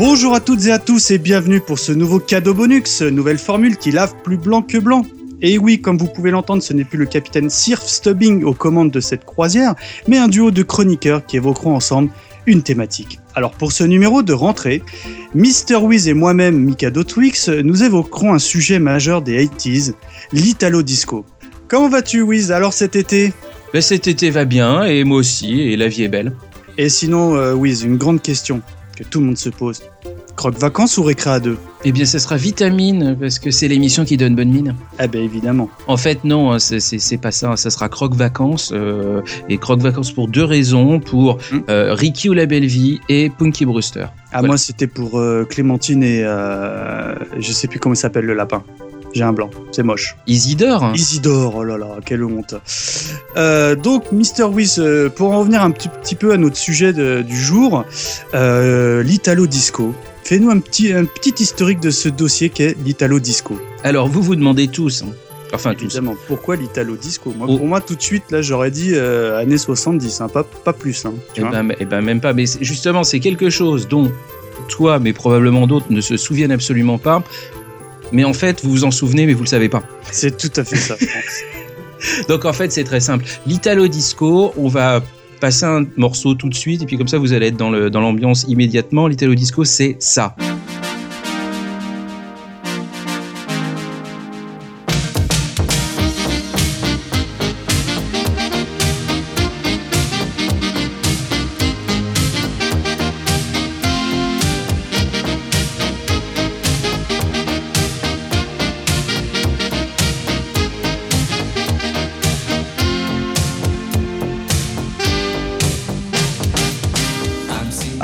Bonjour à toutes et à tous et bienvenue pour ce nouveau cadeau bonus, nouvelle formule qui lave plus blanc que blanc. Et oui, comme vous pouvez l'entendre, ce n'est plus le capitaine Sirf Stubbing aux commandes de cette croisière, mais un duo de chroniqueurs qui évoqueront ensemble une thématique. Alors pour ce numéro de rentrée, Mr. Wiz et moi-même, Mikado Twix, nous évoquerons un sujet majeur des 80s, l'Italo Disco. Comment vas-tu Wiz? Alors cet été? Ben, cet été va bien, et moi aussi, et la vie est belle. Et sinon, euh, Wiz, une grande question que tout le monde se pose. Croque vacances ou récré à deux Eh bien, ce sera Vitamine, parce que c'est l'émission qui donne bonne mine. Ah ben évidemment. En fait, non, hein, c'est- pas ça. Ça sera Croque Vacances, euh, et Croque Vacances pour deux raisons, pour Hmm. euh, Ricky ou la Belle Vie et Punky Brewster. Ah Voilà. moi c'était pour euh, Clémentine et je sais plus comment il s'appelle le lapin. J'ai un blanc, c'est moche. Isidore hein. Isidore, oh là là, quelle honte. Euh, donc Mr. Wiz, euh, pour en revenir un petit, petit peu à notre sujet de- du jour, euh, l'Italo Disco. Fais-nous un petit, un petit historique de ce dossier qu'est l'Italo Disco. Alors, vous vous demandez tous, hein. enfin tous, Évidemment, pourquoi l'Italo Disco? Moi, Oh. Pour moi, tout de suite, là, j'aurais dit euh, années 70, hein, pas, pas plus. Hein, tu Eh vois. ben, eh ben, même pas. Mais justement, c'est quelque chose dont toi, mais probablement d'autres, ne se souviennent absolument pas. Mais en fait, vous vous en souvenez, mais vous le savez pas. C'est tout à fait ça. Donc en fait, c'est très simple. L'Italo Disco, on va passer un morceau tout de suite, et puis comme ça, vous allez être dans le- dans l'ambiance immédiatement. L'Italo Disco, c'est ça.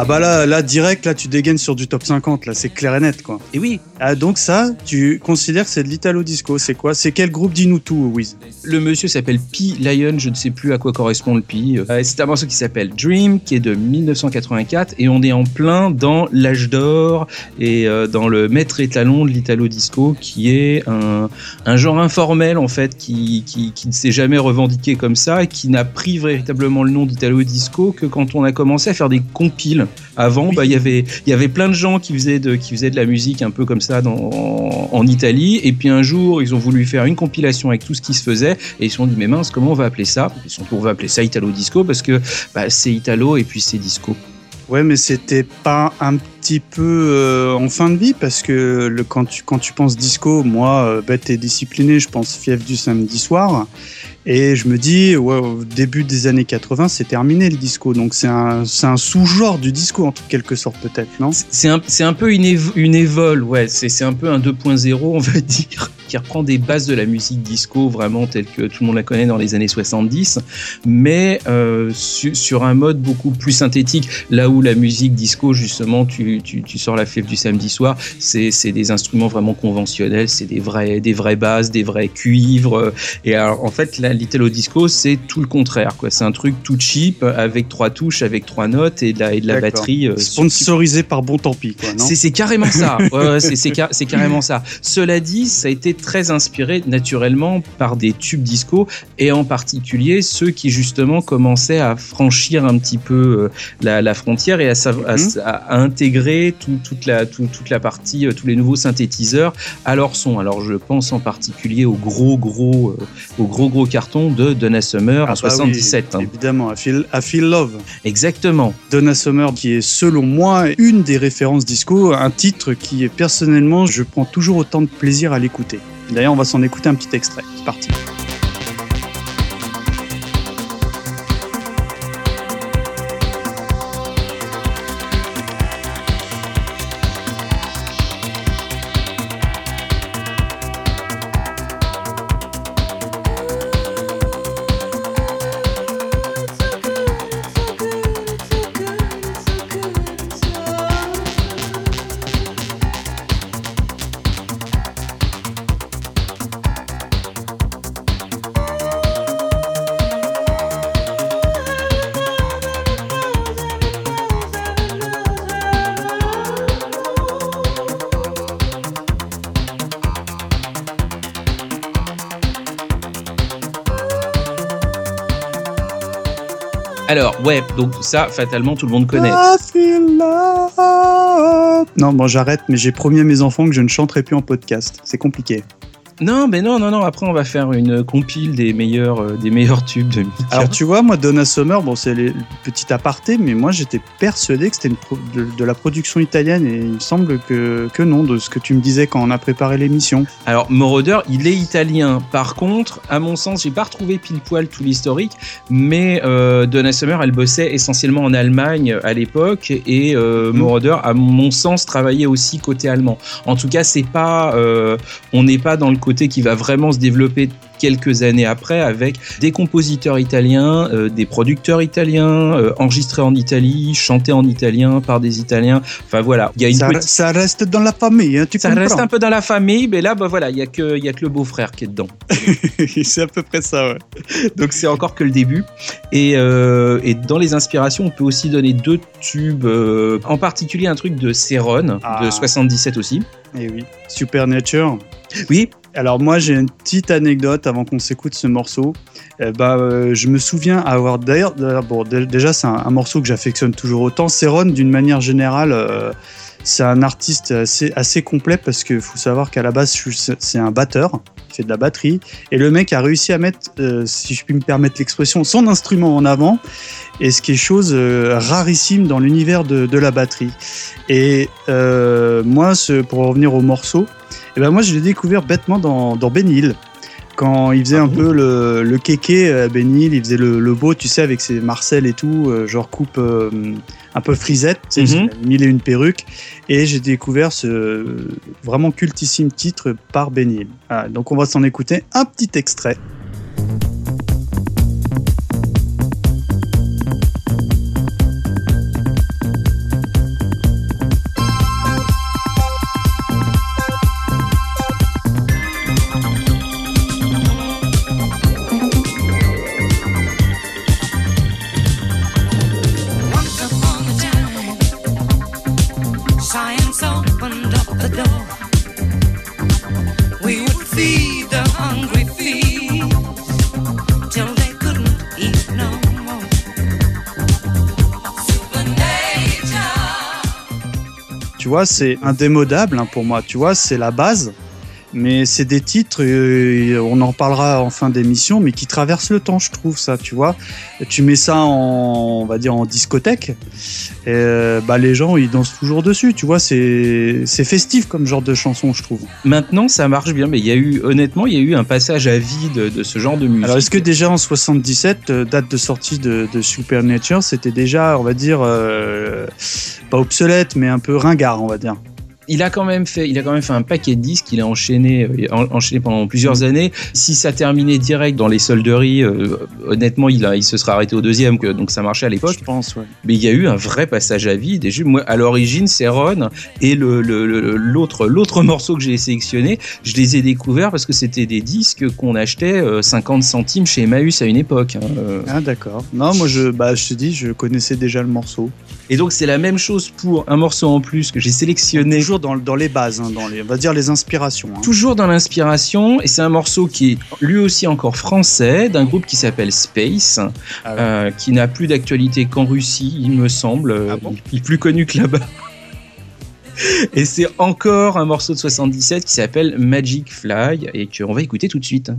Bah là, là, direct, là, tu dégaines sur du top 50, là, c'est clair et net, quoi. Et oui, Ah, donc ça, tu considères que c'est de l'Italo Disco, c'est quoi? C'est quel groupe? Dis-nous tout, Wiz. le monsieur s'appelle P. Lion, je ne sais plus à quoi correspond le P. Euh, c'est un morceau qui s'appelle Dream, qui est de 1984, et on est en plein dans l'âge d'or et euh, dans le maître étalon de l'Italo Disco, qui est un, un genre informel en fait, qui, qui, qui ne s'est jamais revendiqué comme ça, et qui n'a pris véritablement le nom d'Italo Disco que quand on a commencé à faire des compiles. Avant, bah, il y avait il y avait plein de gens qui faisaient de, qui faisaient de la musique un peu comme ça dans, en, en Italie. Et puis un jour, ils ont voulu faire une compilation avec tout ce qui se faisait. Et ils se sont dit, mais mince, comment on va appeler ça? Ils se sont dit, on va appeler ça Italo Disco parce que bah, c'est Italo et puis c'est disco. Ouais, mais c'était pas un petit peu euh, en fin de vie parce que quand, tu, quand tu penses disco, moi, euh, bête et discipliné, je pense fief du samedi soir. Et je me dis, ouais, au début des années 80, c'est terminé le disco. Donc c'est un, un sous-genre du disco en quelque sorte, peut-être, non? C'est un, un peu une, évo- une évol, ouais. C'est un peu un 2.0, on va dire, qui reprend des bases de la musique disco vraiment telle que tout le monde la connaît dans les années 70, mais euh, su- sur un mode beaucoup plus synthétique. Là où la musique disco, justement, tu, tu, tu sors la fève du samedi soir, c'est des instruments vraiment conventionnels, c'est des vrais, des vraies basses, des vrais cuivres. euh, Et alors, en fait, là, l'Italo Disco, c'est tout le contraire, quoi. C'est un truc tout cheap avec trois touches, avec trois notes et de la, et de la batterie. euh, Sponsorisé par Bon Tant Pis, c'est carrément ça. Ouais, c'est carrément ça. Cela dit, ça a été très inspiré naturellement par des tubes disco et en particulier ceux qui justement commençaient à franchir un petit peu euh, la, la frontière et à, à à- à intégrer tout- toute, la, tout- toute la partie, euh, tous les nouveaux synthétiseurs à leur son. Alors je pense en particulier au gros gros, euh, au gros gros carton de Donna Summer Ah en bah 77. oui, hein. Évidemment, I feel, I Feel Love. Exactement. Donna Summer, qui est selon moi une des références disco, un titre qui est personnellement, je prends toujours autant de plaisir à l'écouter. D'ailleurs, on va s'en écouter un petit extrait. C'est parti. Alors, ouais, donc ça, fatalement, tout le monde connaît. Love. Non, bon, j'arrête, mais j'ai promis à mes enfants que je ne chanterai plus en podcast. C'est compliqué. Non, mais non, non, non. Après, on va faire une compile des meilleurs, euh, des meilleurs tubes de. Alors, tu vois, moi, Donna Summer, bon, c'est le petit aparté, mais moi, j'étais persuadé que c'était de, de la production italienne et il me semble que, que non, de ce que tu me disais quand on a préparé l'émission. Alors, Moroder, il est italien. Par contre, à mon sens, j'ai pas retrouvé pile poil tout l'historique, mais euh, Donna Summer, elle bossait essentiellement en Allemagne à l'époque, et euh, Mhm. Moroder, à mon sens, travaillait aussi côté allemand. En tout cas, c'est pas, euh, on n'est pas dans le côté qui va vraiment se développer quelques années après avec des compositeurs italiens, euh, des producteurs italiens, euh, enregistrés en Italie, chantés en italien par des Italiens. Enfin voilà, il y a une Ça, petite ça reste dans la famille, hein, tu ça comprends reste un peu dans la famille, mais là, bah voilà, il y a que, il y a que le beau-frère qui est dedans. c'est à peu près ça, ouais. Donc c'est encore que le début. Et, euh, et dans les inspirations, on peut aussi donner deux tubes, en particulier un truc de Céron, Ah. de 77 aussi. Et oui, Supernature. Oui, Alors moi j'ai une petite anecdote avant qu'on s'écoute ce morceau. Euh, bah, euh, je me souviens avoir d'ailleurs, bon, dé- déjà c'est un, un morceau que j'affectionne toujours autant. Céron d'une manière générale, euh, c'est un artiste assez, assez complet parce qu'il faut savoir qu'à la base c'est un batteur, il fait de la batterie et le mec a réussi à mettre, euh, si je puis me permettre l'expression, son instrument en avant et ce qui est chose euh, rarissime dans l'univers de, la batterie. Et euh, moi, ce, pour revenir au morceau, et ben moi je l'ai découvert bêtement dans, dans Ben Hill. Quand il faisait Ah un peu le, le kéké à Hill, il faisait le, le beau, tu sais, avec ses Marcel et tout, euh, genre coupe euh, un peu frisette, tu sais, il a mille et une perruques. Et j'ai découvert ce vraiment cultissime titre par. Voilà, donc on va s'en écouter un petit extrait. C'est indémodable hein, pour moi. Tu vois, c'est la base. Mais c'est des titres, euh, on en parlera en fin d'émission, mais qui traversent le temps, je trouve ça. Tu vois, tu mets ça en, on va dire en discothèque, et euh, bah les gens ils dansent toujours dessus. Tu vois, c'est festif comme genre de chanson, je trouve. maintenant ça marche bien, mais il y a eu, honnêtement, il y a eu un passage à vide de ce genre de musique. Alors est-ce que déjà en 77, euh, date de sortie de, de Supernature, c'était déjà, on va dire, euh, pas obsolète, mais un peu ringard, on va dire? Il a quand même fait, il a quand même fait un paquet de disques. Il a enchaîné, euh, en- enchaîné pendant plusieurs années. Si ça terminait direct dans les solderies, euh, honnêtement, il a, il se serait arrêté au deuxième, que, donc ça marchait à l'époque. Je pense, ouais. Mais il y a eu un vrai passage à vide. Et je- moi, à l'origine, c'est Ron et le, l'autre, l'autre morceau que j'ai sélectionné, je les ai découverts parce que c'était des disques qu'on achetait euh, 50 centimes chez Emmaüs à une époque. hein. Euh, Ah d'accord. Non, moi je, bah, je te dis, je connaissais déjà le morceau. Et donc c'est la même chose pour un morceau en plus que j'ai sélectionné. Toujours dans, dans les bases, hein, dans les, on va dire les inspirations. hein. Toujours dans l'inspiration, et c'est un morceau qui est lui aussi encore français, d'un groupe qui s'appelle Space, Ah ouais. euh, qui n'a plus d'actualité qu'en Russie, il me semble. Euh, Ah bon il, il est plus connu que là-bas. Et c'est encore un morceau de 77 qui s'appelle Magic Fly, et qu'on va écouter tout de suite.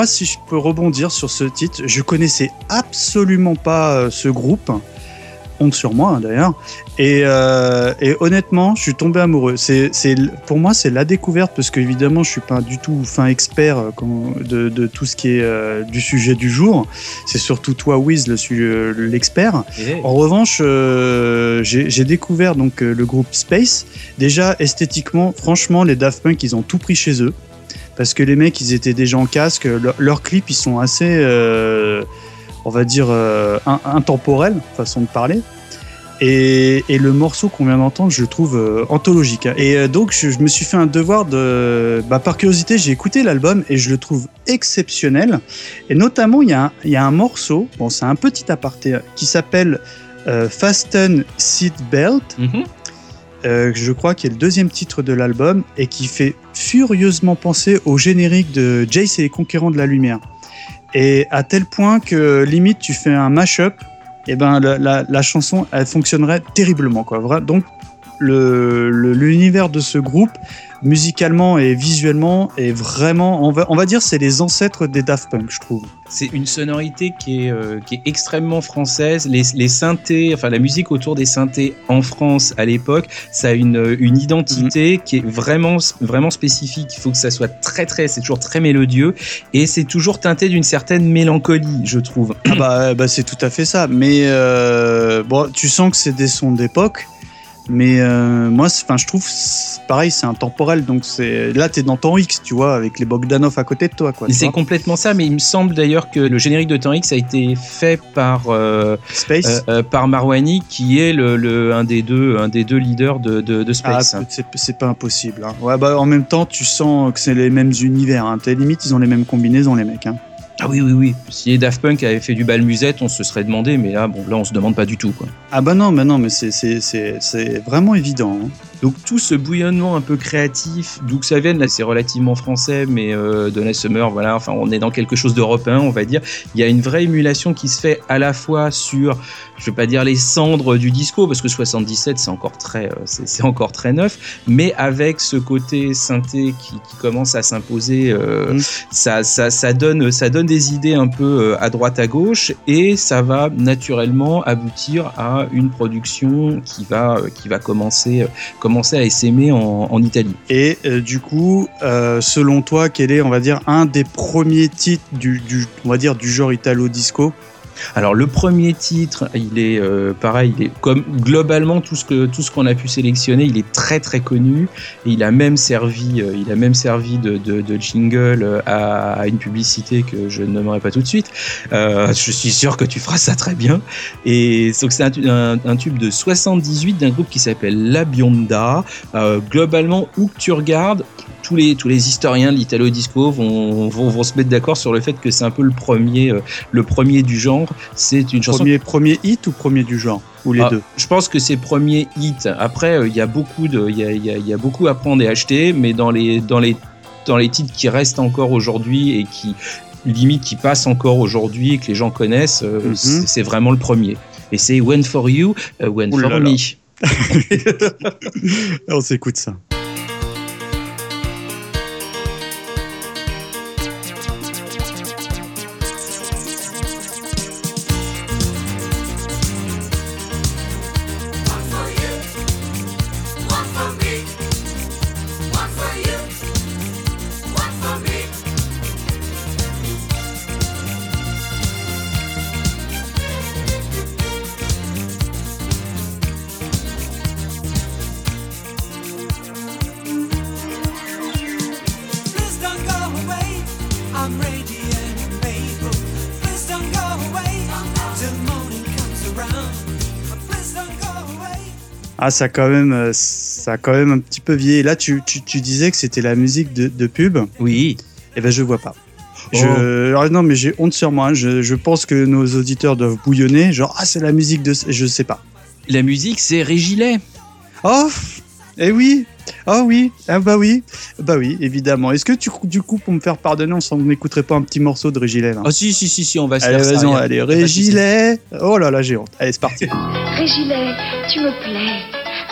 Moi, si je peux rebondir sur ce titre, je connaissais absolument pas euh, ce groupe. honte sur moi hein, d'ailleurs. Et, euh, et honnêtement, je suis tombé amoureux. C'est, pour moi, c'est la découverte parce qu'évidemment, je suis pas du tout fin expert euh, de, de tout ce qui est euh, du sujet du jour. C'est surtout toi, Wiz, le, l'expert. En revanche, euh, j'ai découvert donc le groupe Space. Déjà esthétiquement, franchement, les Daft Punk, ils ont tout pris chez eux parce que les mecs, ils étaient déjà en casque. Leur- leurs clips, ils sont assez, euh, on va dire, euh, in- intemporels, façon de parler. Et, le morceau qu'on vient d'entendre, je le trouve euh, anthologique. Et donc, je, me suis fait un devoir de, bah, par curiosité, j'ai écouté l'album et je le trouve exceptionnel. Et notamment, il y a un, morceau, bon, c'est un petit aparté, qui s'appelle Fasten Seat Belt, Mhm. Euh, je crois qu'il est le deuxième titre de l'album et qui fait furieusement penser au générique de Jace et les Conquérants de la Lumière. Et à tel point que limite tu fais un mash-up, et ben la, la- chanson elle fonctionnerait terriblement quoi. Vra- Donc le- le- l'univers de ce groupe musicalement et visuellement est vraiment, on va, on va dire, c'est les ancêtres des Daft Punk, je trouve. C'est une sonorité qui est, euh, qui est extrêmement française. Les, les synthés, enfin la musique autour des synthés en France à l'époque, ça a une, une identité Mhm. qui est vraiment, vraiment spécifique. Il faut que ça soit très très, c'est toujours très mélodieux et c'est toujours teinté d'une certaine mélancolie, je trouve. Ah bah, bah, c'est tout à fait ça. Mais euh, bon, tu sens que c'est des sons d'époque. Mais euh, moi, enfin, je trouve, pareil, c'est intemporel. Donc c'est là, t'es dans ton X, tu vois, avec les Bogdanov à côté de toi, quoi. C'est complètement ça, mais il me semble d'ailleurs que le générique de Temps X a été fait par euh, Space. euh, par Marwani, qui est le, le- un des deux un des deux leaders de, de, de Ah, Space. c'est c'est pas impossible. hein. Ouais, bah, en même temps, tu sens que c'est les mêmes univers. Hein. T'es limite, ils ont les mêmes combinaisons, les mecs. Hein. Ah oui, oui, oui. Si les Daft Punk avaient fait du bal musette, on se serait demandé, mais là, bon, là, on se demande pas du tout, quoi. Ah bah non, mais non, mais c'est- c'est c'est- c'est vraiment évident. hein. Donc tout ce bouillonnement un peu créatif, d'où que ça vienne, là, c'est relativement français, mais euh, Donna Summer, voilà, enfin, on est dans quelque chose d'européen, on va dire. Il y a une vraie émulation qui se fait à la fois sur, je vais pas dire les cendres du disco, parce que 77, c'est encore très, euh, c'est encore très neuf, mais avec ce côté synthé qui, qui commence à s'imposer, euh, Mm. ça, ça, ça donne, ça donne des idées un peu euh, à droite à gauche, et ça va naturellement aboutir à une production qui va, qui va commencer, à s'aimer en, Italie. Et euh, du coup, euh, selon toi, quel est, on va dire, un des premiers titres du, genre italo-disco Alors le premier titre, il est euh, pareil, il est comme globalement tout ce qu'on a pu sélectionner, il est très très connu et il a même servi, euh, de, jingle euh, à, une publicité que je ne nommerai pas tout de suite. Je suis sûr que tu feras ça très bien. Et donc c'est un, un- tube de 78 d'un groupe qui s'appelle La Bionda. Globalement, où que tu regardes, tous les, historiens de l'Italo Disco vont, vont, se mettre d'accord sur le fait que c'est un peu le premier du genre. C'est une chanson. premier, premier hit ou premier du genre Ou les Ah, deux? Je pense que c'est premier hit. Après, euh, il y a beaucoup de, il y a, il y a- il y a beaucoup à prendre et acheter, mais dans les, dans les, dans les titres qui restent encore aujourd'hui et qui limite qui passent encore aujourd'hui et que les gens connaissent, euh, Mhm. c'est c'est vraiment le premier. Et c'est When for You, euh, When Ouh for là. Me. On s'écoute ça. Ah, ça a quand même, euh, ça a quand même un petit peu vieilli. Là, tu, tu, tu disais que c'était la musique de, de pub. Oui. Eh ben, je vois pas. Oh. Je, alors, non, mais j'ai honte sur moi. hein. Je, je pense que nos auditeurs doivent bouillonner. Genre, ah, c'est la musique de. Je sais pas. La musique, c'est Régilet. Oh Eh oui Ah oui Ah bah oui Bah oui, évidemment. Est-ce que tu, du coup, pour me faire pardonner, on s'en écouterait pas un petit morceau de Régilet là Ah si, si, si, si, on va se Allez, faire ça. allez, souci. Régilet Oh là là, j'ai honte. Allez, c'est parti. Régilet, tu me plais.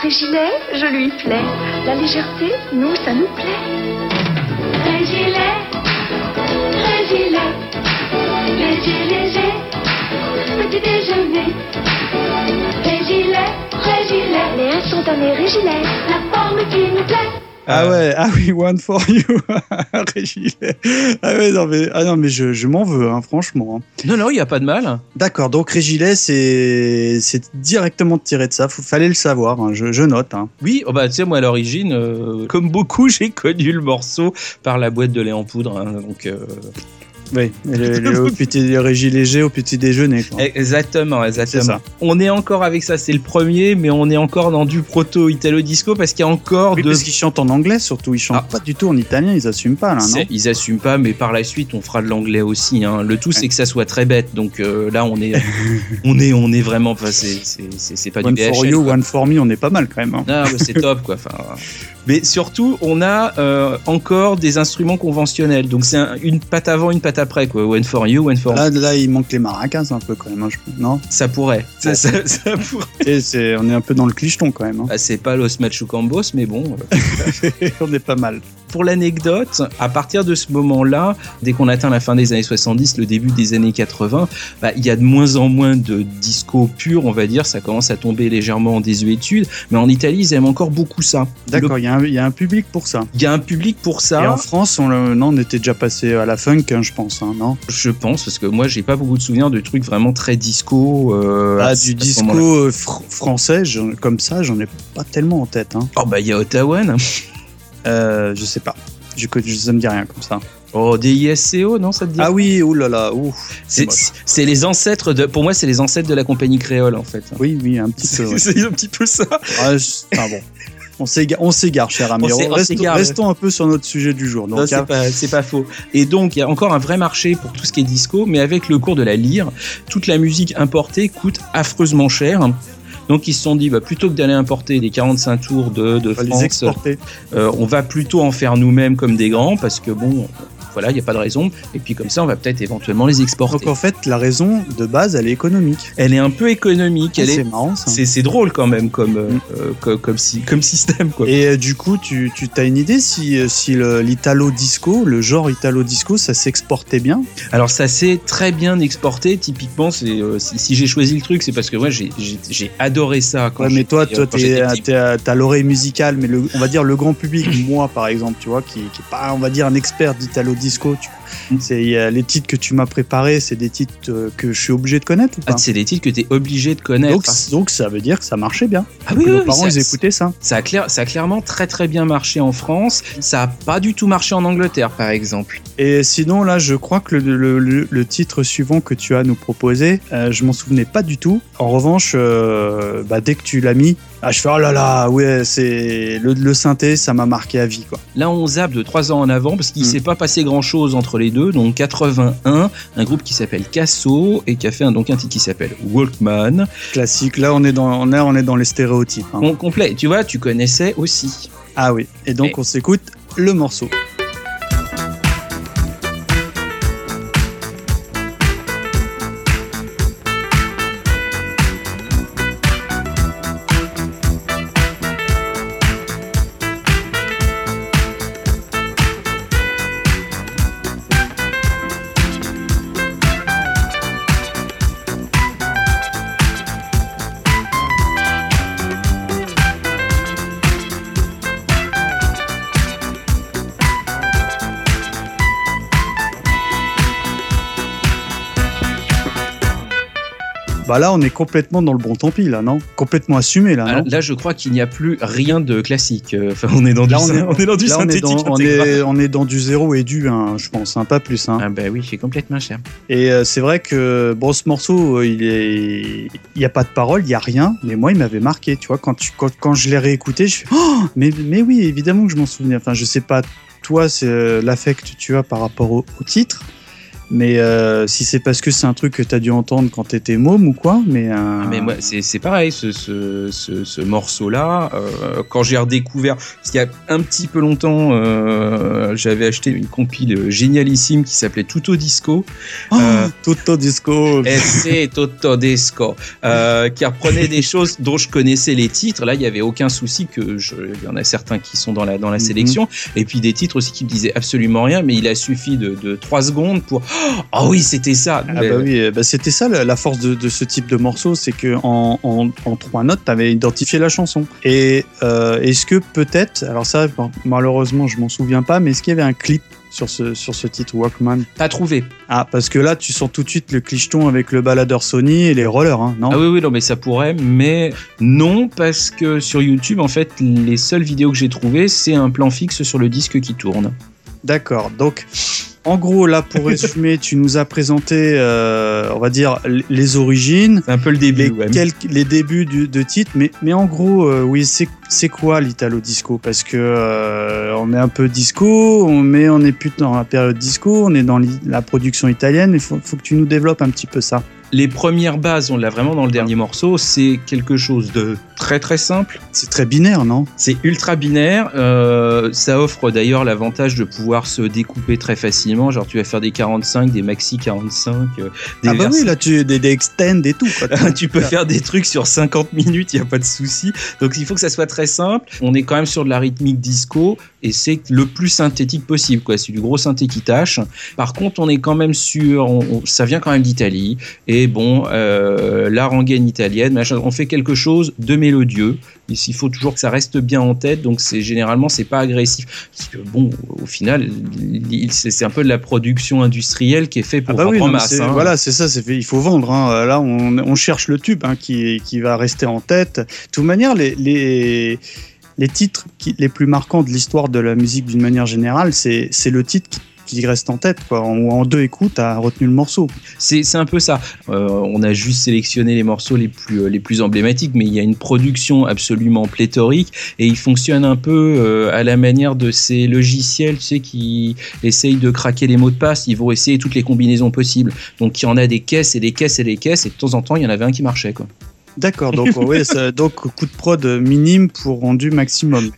Régilet, je lui plais. La légèreté, nous, ça nous plaît. Régilet, Régilet, léger, léger, petit déjeuner. Régilet, connais Régilet, la forme qui nous plaît. Ah ouais, ah oui, one for you, Régilet. Ah ouais, non mais, ah non, mais je, je m'en veux, hein, franchement. hein. Non, non, il n'y a pas de mal. D'accord, donc Régilet, c'est c'est directement tiré de ça. Faut, fallait le savoir. hein, Je, je note. hein. Oui, oh bah, tu sais, moi à l'origine, euh, comme beaucoup, j'ai connu le morceau par la boîte de lait en poudre. hein, donc, euh, Oui, le, le- au petit le léger au petit déjeuner. quoi. Exactement, exactement. Ça. On est encore avec ça, c'est le premier, mais on est encore dans du proto italo disco parce qu'il y a encore Oui, de. parce qu'ils chantent en anglais surtout. Ils chantent Ah. pas du tout en italien. Ils assument pas là, non? Ils assument pas, mais par la suite, on fera de l'anglais aussi. hein. Le tout, c'est que ça soit très bête. Donc euh, là, on est, on est, on est vraiment. Enfin, c'est, pas One du for BHL, you, quoi. one for me, on est pas mal quand même. hein. C'est top, quoi. Enfin, mais surtout, on a euh, encore des instruments conventionnels. Donc c'est un- une patte avant, une patte après, quoi. One for you, one for. Là, là, il manque les maracas un peu quand même. hein, je- Non? Ça pourrait. Ça, ça- ça pourrait. Et c'est, on est un peu dans le clicheton quand même. hein. Bah, c'est pas Los Machucambos, mais bon. euh, on est pas mal. Pour l'anecdote, à partir de ce moment-là, dès qu'on atteint la fin des années 70, le début des années 80, bah, il y a de moins en moins de disco pur, on va dire. Ça commence à tomber légèrement en désuétude. Mais en Italie, ils aiment encore beaucoup ça. D'accord, Le- il y, a un- il y a un public pour ça. Il y a un public pour ça. Et en France, on, le- non, on était déjà passé à la funk, hein, je pense, hein, non? Je pense, parce que moi, j'ai pas beaucoup de souvenirs de trucs vraiment très disco. euh, Ah, du disco euh, fr- français, comme ça, j'en ai pas tellement en tête. Hein. Oh, bah, il y a Ottawa. Euh, je sais pas. Je, je, ça me dit rien comme ça. Oh, DISCO, non, ça te dit Ah oui, oulala, ouh. C'est les ancêtres de. Pour moi, c'est les ancêtres de la compagnie créole, en fait. Oui, oui, un petit peu. ouais. C'est un petit peu ça. Ah, je- enfin, bon. On s'égare, on s'égare, cher ami. Restons, un peu sur notre sujet du jour. Non, c'est hein, pas, c'est pas faux. Et donc, il y a encore un vrai marché pour tout ce qui est disco, mais avec le cours de la lyre, toute la musique importée coûte affreusement cher. Donc, ils se sont dit, bah, plutôt que d'aller importer des 45 tours de, de les France, exporter. euh, on va plutôt en faire nous-mêmes comme des grands, parce que bon, voilà, il n'y a pas de raison. Et puis, comme ça, on va peut-être éventuellement les exporter. Donc, en fait, la raison de base, elle est économique. Elle est un peu économique, elle Ah, c'est est. marrant, ça. C'est c'est drôle quand même comme, euh, Mm. euh, comme, comme, si, comme système. Quoi. Et euh, du coup, tu, tu as une idée si, si le- l'italo disco, le genre italo disco, ça s'exportait bien? Alors ça s'est très bien exporté. Typiquement, c'est euh, si, si j'ai choisi le truc, c'est parce que moi j'ai- j'ai j'ai adoré ça. Quand Ouais, mais toi, toi, t'as l'oreille musicale, mais le, on va dire le grand public, moi par exemple, tu vois, qui, qui est pas, on va dire, un expert d'italo disco. Mm. c'est les titres que tu m'as préparés, c'est des titres euh, que je suis obligé de connaître Ah, c'est des titres que tu es obligé de connaître. donc, donc ça veut dire que ça marchait bien. ah que nos parents ils écoutaient ça. Ça a, clair- ça a clairement très très bien marché en France. Ça a pas du tout marché en Angleterre, par exemple. Et sinon là, je crois que le, le- le- le titre suivant que tu as nous proposé, euh, je m'en souvenais pas du tout. En revanche, euh, bah, dès que tu l'as mis, ah, je fais oh là là, ouais, c'est le, le synthé, ça m'a marqué à vie quoi. Là, on zappe de 3 ans en avant parce qu'il Mm. s'est pas passé grand chose entre les deux. Donc 81, un groupe qui s'appelle Casso et qui a fait un, donc un titre qui s'appelle Walkman. Classique. Là, on est dans, on est, on est dans les stéréotypes. hein. Bon, complet. Tu vois, tu connaissais aussi. Ah oui. Et donc, Et- on s'écoute le morceau. Là, on est complètement dans le bon tant pis, là, non? Complètement assumé, là, Ah, non? là, je crois qu'il n'y a plus rien de classique. Euh, Enfin, on est dans Là, du, on est- on est dans du Là, on est, synthétique. dans, on, est, on est dans du zéro et du 1, je pense, hein, pas plus. Hein. Ah bah oui, c'est complètement cher. Et euh, c'est vrai que bon, ce morceau, euh, il est, il y a pas de parole, il y a rien, mais moi, il m'avait marqué. Tu vois, quand, tu, quand, quand je l'ai réécouté, je fais, oh, mais, mais oui, évidemment que je m'en souvenais. Enfin, je sais pas, toi, c'est l'affect que tu as par rapport au, au titre, mais euh, si c'est parce que c'est un truc que tu as dû entendre quand t'étais môme ou quoi, mais. euh, Ah, Mais moi, c'est c'est pareil, ce, ce, ce, ce morceau-là, euh, quand j'ai redécouvert, parce qu'il y a un petit peu longtemps, euh, j'avais acheté une compile génialissime qui s'appelait Tutto Disco, Oh, Toto Disco. et c'est Toto Disco, qui reprenait des choses dont je connaissais les titres. Là, il y avait aucun souci que je, il y en a certains qui sont dans la, dans la Mhm. sélection, et puis des titres aussi qui me disaient absolument rien, mais il a suffi de, de 3 secondes pour Oh oui, c'était ça. Ah bah oui, euh, bah c'était ça la, force de, de ce type de morceau, c'est que en, en, en trois notes, tu avais identifié la chanson. Et euh, est-ce que peut-être, alors ça, malheureusement, je m'en souviens pas, mais est-ce qu'il y avait un clip sur ce, sur ce titre Walkman? Pas trouvé. Ah, parce que là, tu sens tout de suite le clicheton avec le baladeur Sony et les rollers, hein, non? Ah oui, oui, non, mais ça pourrait, mais non, parce que sur YouTube, en fait, les seules vidéos que j'ai trouvées, c'est un plan fixe sur le disque qui tourne. D'accord, donc en gros, là, pour résumer, tu nous as présenté, euh, on va dire, les origines, C'est un peu le début, les, ouais. quelques- les débuts du, de titre, mais, mais en gros, euh, oui, c'est quoi l'italo disco? Parce que euh, on est un peu disco, on, mais on est plus dans la période disco, on est dans la production italienne. Il faut, faut que tu nous développes un petit peu ça. Les premières bases, on l'a vraiment dans le dernier morceau, c'est quelque chose de très très simple. C'est très binaire, non? C'est ultra binaire. euh, ça offre d'ailleurs l'avantage de pouvoir se découper très facilement. Genre, tu vas faire des 45, des maxi 45, euh, des Ah bah vers- oui, là, tu des, des extend et tout. Quoi. tu peux faire des trucs sur 50 minutes, il n'y a pas de souci. Donc il faut que ça soit très simple. On est quand même sur de la rythmique disco et c'est le plus synthétique possible. quoi. C'est du gros synthé qui tâche. Par contre, on est quand même sur. on- on- ça vient quand même d'Italie. Et bon, euh, la rengaine italienne, machin, on fait quelque chose de mélodieux. Il il faut toujours que ça reste bien en tête. Donc c'est généralement, c'est pas agressif. Parce que bon, au final, c'est un peu de la production industrielle qui est fait Ah pour bah oui, vendre en mais masse. hein. voilà, c'est ça, c'est fait, il faut vendre. hein. Là, on, on cherche le tube hein, qui, qui va rester en tête. De toute manière, les, les, les titres qui, les plus marquants de l'histoire de la musique d'une manière générale, c'est c'est le titre qui, qui reste en tête. Quoi. En, deux écoutes, tu as retenu le morceau. C'est c'est un peu ça. Euh, on a juste sélectionné les morceaux les plus, euh, les plus emblématiques, mais il y a une production absolument pléthorique et il fonctionne un peu euh, à la manière de ces logiciels, tu sais, qui essayent de craquer les mots de passe. Ils vont essayer toutes les combinaisons possibles. Donc il y en a des caisses et des caisses et des caisses, et de temps en temps, il y en avait un qui marchait. Quoi. D'accord, donc, ouais, ça- donc coup de prod minime pour rendu maximum.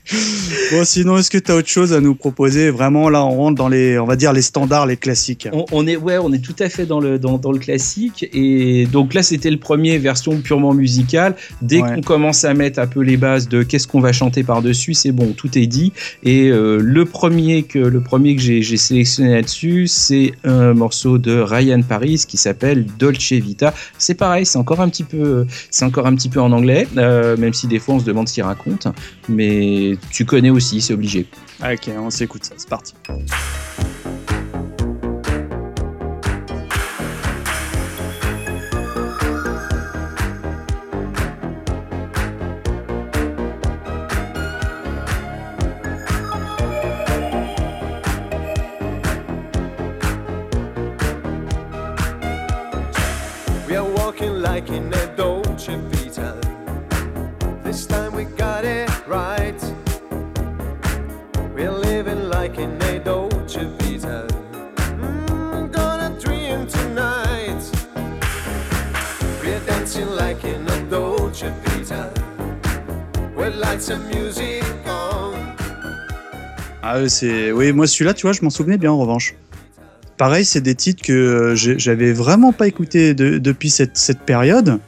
Bon, sinon, est-ce que tu as autre chose à nous proposer? Vraiment, là, on rentre dans les, on va dire, les standards, les classiques. On, on est, ouais, on est tout à fait dans le, dans, dans le classique. Et donc là, c'était le premier version purement musicale. Dès Ouais. qu'on commence à mettre un peu les bases de qu'est-ce qu'on va chanter par-dessus, c'est bon, tout est dit. Et euh, le premier que, le premier que j'ai j'ai sélectionné là-dessus, c'est un morceau de Ryan Paris qui s'appelle Dolce Vita. C'est pareil, c'est encore un petit peu, c'est encore un petit peu en anglais, euh, même si des fois on se demande ce qu'il raconte. Mais tu connais aussi, c'est obligé. Ah, ok, on s'écoute ça, c'est parti. We are walking like in Ah, c'est, oui, moi celui-là, tu vois, je m'en souvenais bien en revanche. Pareil, c'est des titres que euh, j'avais vraiment pas écouté de- depuis cette période.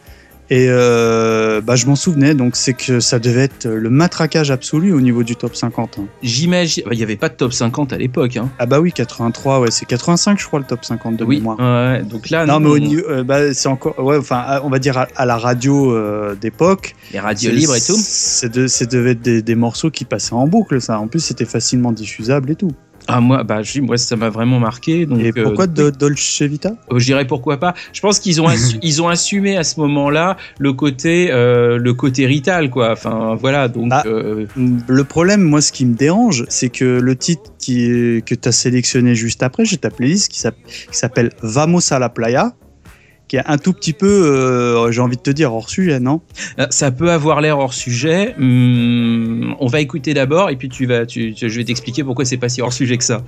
Et euh, bah, je m'en souvenais, donc c'est que ça devait être le matraquage absolu au niveau du top 50. hein. J'imagine, bah, il n'y avait pas de top 50 à l'époque. Hein. Ah bah oui, 83, ouais, c'est 85, je crois, le top 50 de oui, mémoire. ouais, donc là, Non, mais au on- niveau, euh, bah, c'est encore, ouais, enfin, à- on va dire à, à la radio euh, d'époque. les radios c'est- libres et tout. C'est de, c'est devait être des, des morceaux qui passaient en boucle, ça. En plus, c'était facilement diffusable et tout. Ah moi, bah, je- moi ça m'a vraiment marqué. Donc, et euh, pourquoi Do- Dolce Vita? Euh, je dirais pourquoi pas. Je pense qu'ils ont ils ont assumé à ce moment-là le côté euh, le côté rital quoi. Enfin voilà donc. Ah. euh, Le problème, moi, ce qui me dérange, c'est que le titre qui, que tu as sélectionné juste après, j'ai ta playlist qui s'appelle Vamos a la playa, qui est un tout petit peu, euh, j'ai envie de te dire, hors sujet, non? Euh, Ça peut avoir l'air hors sujet. Hum, on va écouter d'abord et puis tu vas, tu- je vais t'expliquer pourquoi c'est pas si hors sujet que ça.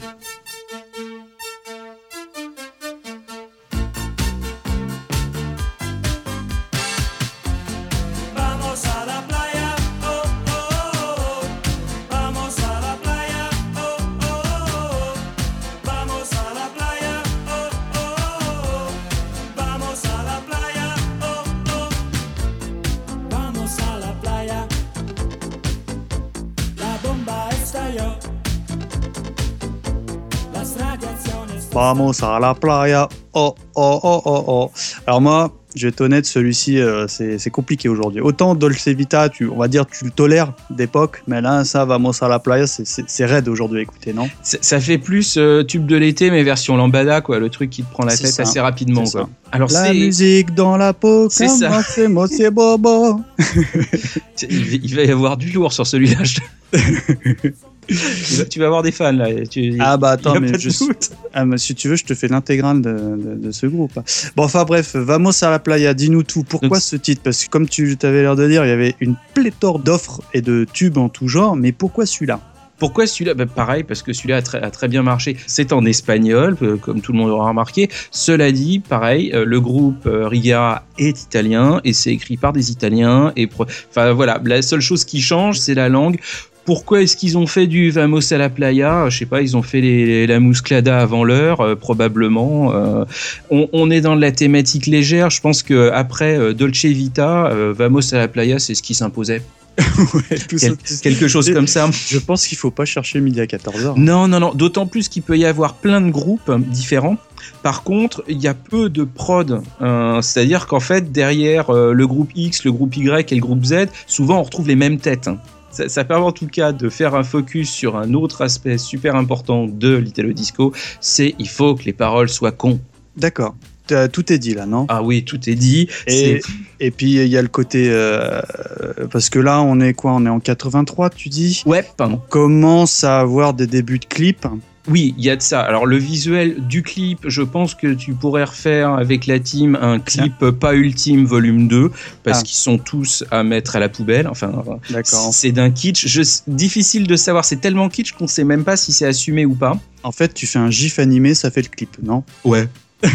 Vamos a la playa. Oh, oh, oh, oh, oh. Alors moi, je vais être honnête, celui-ci, euh, c'est compliqué aujourd'hui. Autant Dolce Vita, tu, on va dire, tu le tolères d'époque, mais là, ça, Vamos a la playa, c'est- raide aujourd'hui à écouter, non? Ça, fait plus euh, tube de l'été, mais version lambada, quoi. Le truc qui te prend la tête ça. assez rapidement, quoi. ça. Alors, La musique dans la peau, C'est ça. c'est moi, c'est bobo. Il va y avoir du lourd sur celui-là. tu, vas, avoir des fans, là. Tu- Ah bah attends, mais je, ah, mais si tu veux, je te fais l'intégrale de, de- de ce groupe. Bon, enfin bref, Vamos a la playa, dis-nous tout. Pourquoi Donc- ce titre? Parce que comme tu t'avais l'air de dire, il y avait une pléthore d'offres et de tubes en tout genre, mais pourquoi celui-là? Pourquoi celui-là? Bah, Pareil, parce que celui-là a, très- a très bien marché. C'est en espagnol, euh, comme tout le monde aura remarqué. Cela dit, pareil, euh, le groupe euh, Rigara est italien et c'est écrit par des Italiens. Et enfin voilà, la seule chose qui change, c'est la langue. Pourquoi est-ce qu'ils ont fait du Vamos a la playa? Je sais pas, ils ont fait les, les- la musclada avant l'heure, euh, probablement. Euh, on, on est dans de la thématique légère. Je pense que après euh, Dolce Vita, euh, Vamos a la playa, c'est ce qui s'imposait. Ouais, tout Quel- ça- quelque chose comme ça. Je pense qu'il faut pas chercher midi à 14h. Non, non, non. D'autant plus qu'il peut y avoir plein de groupes différents. Par contre, il y a peu de prod. Euh, C'est-à-dire qu'en fait, derrière euh, le groupe X, le groupe Y et le groupe Z, souvent on retrouve les mêmes têtes. Ça, ça permet en tout cas de faire un focus sur un autre aspect super important de l'Italo Disco, c'est il faut que les paroles soient cons. D'accord. Tout est dit là, non? Ah oui, tout est dit. Et, et puis il y a le côté. euh, parce que là, on est quoi? On est en 83, tu dis? Ouais, pardon. On commence à avoir des débuts de clips. Oui, il y a de ça. Alors le visuel du clip, je pense que tu pourrais refaire avec la team un clip pas ultime volume 2 parce Ah. qu'ils sont tous à mettre à la poubelle. Enfin, D'accord. c'est d'un kitsch. Je, difficile de savoir. C'est tellement kitsch qu'on sait même pas si c'est assumé ou pas. En fait, tu fais un gif animé, ça fait le clip, non? Ouais.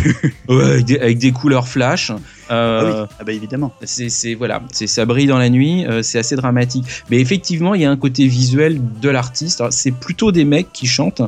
ouais, avec des, avec des couleurs flash. Euh, Ah oui, ah bah évidemment. c'est voilà, c'est ça brille dans la nuit, euh, c'est assez dramatique. Mais effectivement, il y a un côté visuel de l'artiste. C'est plutôt des mecs qui chantent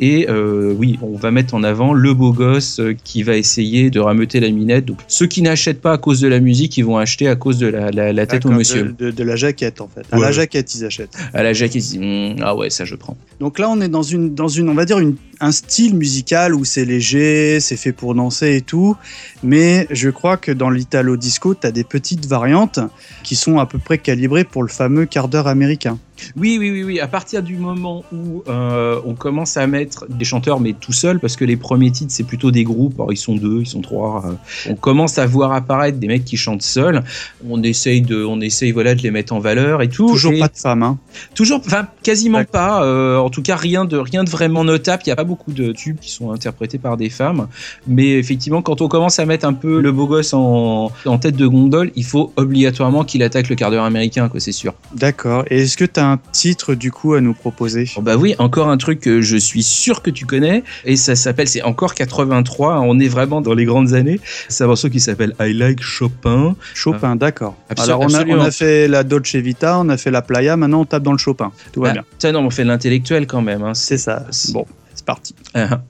et euh, oui, on va mettre en avant le beau gosse qui va essayer de rameuter la minette. Donc ceux qui n'achètent pas à cause de la musique, ils vont acheter à cause de la, la- la tête au monsieur. De, de- de la jaquette, en fait. À Ouais. la jaquette, ils achètent. À la jaquette, ils disent Hum, ah ouais, ça je prends. Donc là, on est dans une, dans une, on va dire une, un style musical où c'est léger, c'est fait pour danser et tout. Mais je crois que dans l'italo disco, tu as des petites variantes qui sont à peu près calibrées pour le fameux quart d'heure américain. Oui, oui, oui, oui. À partir du moment où euh, on commence à mettre des chanteurs, mais tout seul, parce que les premiers titres, c'est plutôt des groupes. Alors, ils sont deux, ils sont trois. euh, on commence à voir apparaître des mecs qui chantent seuls. On essaye de, on essaye, voilà, de les mettre en valeur et tout. Toujours Et pas de femmes, hein. toujours, enfin, quasiment pas. euh, en tout cas, rien de, rien de vraiment notable. Il n'y a pas beaucoup de tubes qui sont interprétés par des femmes. Mais effectivement, quand on commence à mettre un peu le beau gosse en, en tête de gondole, il faut obligatoirement qu'il attaque le quart d'heure américain, quoi, c'est sûr. D'accord. Et est-ce que tu as un titre du coup à nous proposer Oh bah oui, encore un truc que je suis sûr que tu connais, et ça s'appelle, c'est encore 83, on est vraiment dans les grandes années. C'est un morceau qui s'appelle I Like Chopin. Chopin, d'accord. Absol- Alors on a, absolument. on a fait la Dolce Vita, on a fait la Playa, maintenant on tape dans le Chopin. Tout va Ah, bien. tiens, non, on fait de l'intellectuel quand même. Hein. C'est ça. Bon, c'est parti. Ah,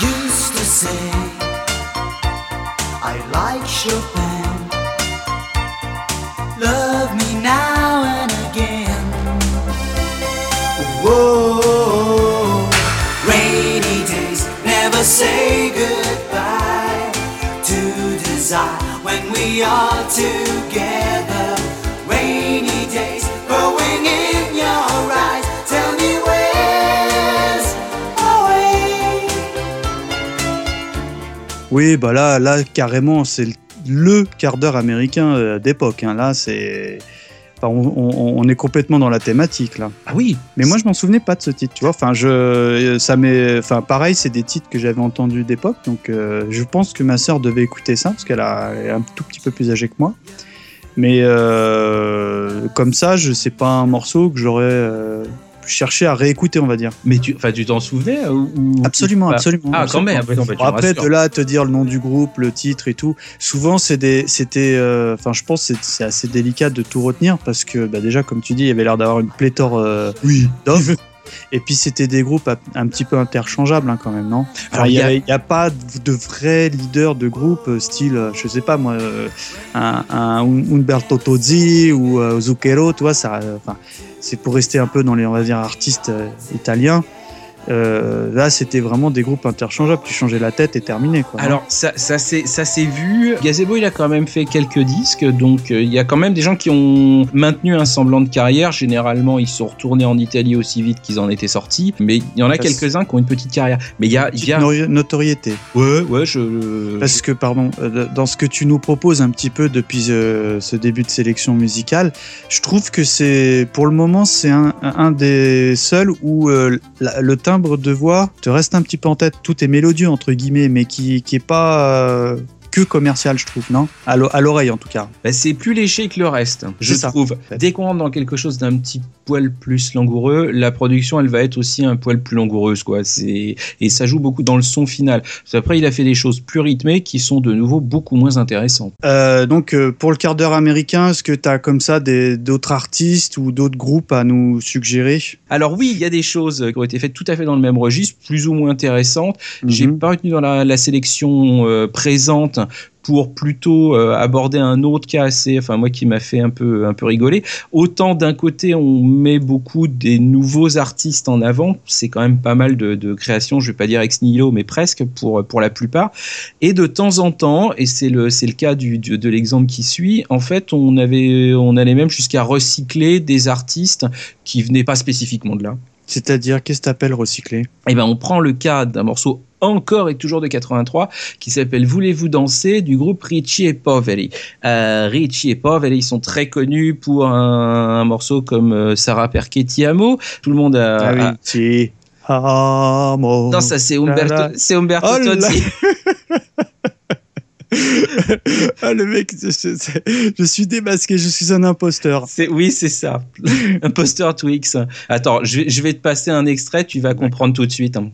used to say I like Chopin. Say goodbye to desire when we are together. Rainy days growing in your eyes. Tell me where's away? Oui, bah là, là carrément, c'est le- quart d'heure américain euh, d'époque. hein. Là, c'est. Enfin, on, on- on est complètement dans la thématique là. Ah oui, Mais moi, je m'en souvenais pas de ce titre, tu vois. Enfin, je, ça m'est, enfin, pareil, c'est des titres que j'avais entendus d'époque, donc euh, je pense que ma sœur devait écouter ça parce qu'elle est un tout petit peu plus âgée que moi. Mais euh, comme ça, je sais pas un morceau que j'aurais euh, cherché à réécouter, on va dire. mais tu, enfin, tu t'en souvenais ou, Absolument, Bah, absolument. Ah, quand même. bah, après, de là à te dire le nom du groupe, le titre et tout, souvent c'est des, c'était, euh, enfin, je pense c'est- c'est assez délicat de tout retenir parce que bah, déjà, comme tu dis, il y avait l'air d'avoir une pléthore euh, d'offres. Et puis c'était des groupes un, petit peu interchangeables hein, quand même, non? Alors, Il a- n'y a, pas de vrai leader de groupe euh, style, euh, je sais pas moi, euh, un, un Umberto Tozzi ou Zucchero, tu vois, ça, c'est pour rester un peu dans les, on va dire, artistes italiens. Euh, là, c'était vraiment des groupes interchangeables. Tu changeais la tête et terminé. Quoi. Alors ça, ça s'est ça s'est vu. Gazebo il a quand même fait quelques disques, donc euh, il y a quand même des gens qui ont maintenu un semblant de carrière. Généralement ils sont retournés en Italie aussi vite qu'ils en étaient sortis, mais il y en a Parce- quelques uns qui ont une petite carrière. Mais il y a, il Petite y a... nori- notoriété. ouais ouais je Parce que, pardon, euh, dans ce que tu nous proposes un petit peu depuis euh, ce début de sélection musicale, je trouve que c'est, pour le moment, c'est un, un des seuls où la- le de voix te reste un petit peu en tête. Tout est mélodieux, entre guillemets, mais qui, qui est pas euh, que commercial, je trouve, non? À l'o- à l'oreille, en tout cas. Bah, c'est plus léché que le reste, je C'est ça, trouve. fait. Dès qu'on rentre dans quelque chose d'un petit poil plus langoureux, la production, elle va être aussi un poil plus langoureuse, quoi. C'est et ça joue beaucoup dans le son final. Qu'après, il a fait des choses plus rythmées qui sont de nouveau beaucoup moins intéressantes. Euh, donc, euh, pour le quart d'heure américain, est-ce que tu as comme ça d'autres artistes ou d'autres groupes à nous suggérer? Alors oui, il y a des choses qui ont été faites tout à fait dans le même registre, plus ou moins intéressantes. J'ai Mhm. pas retenu dans la, la sélection euh, présente pour plutôt euh, aborder un autre cas assez, enfin moi qui m'a fait un peu un peu rigoler. Autant d'un côté on met beaucoup des nouveaux artistes en avant, c'est quand même pas mal de, de créations, je vais pas dire ex nihilo, mais presque pour pour la plupart. Et de temps en temps, et c'est le c'est le cas du, de l'exemple qui suit, en fait on avait on allait même jusqu'à recycler des artistes qui venaient pas spécifiquement de là. C'est-à-dire, qu'est-ce que t'appelles recycler? Eh ben, on prend le cas d'un morceau encore et toujours de 83 qui s'appelle Voulez-vous danser? du groupe Ricci et Poveri. Euh, Ricci et Poveri ils sont très connus pour un, un morceau comme euh, Sarah Perché Ti amo. Tout le monde a. Ah oui, si. Amo. Non, ça c'est Umberto, c'est Umberto Oh. Tozzi. ah, le mec, je, je- je suis démasqué, je suis un imposteur. Oui, c'est ça. Imposteur Twix. Attends, je vais, je vais te passer un extrait, tu vas comprendre tout de suite. hein.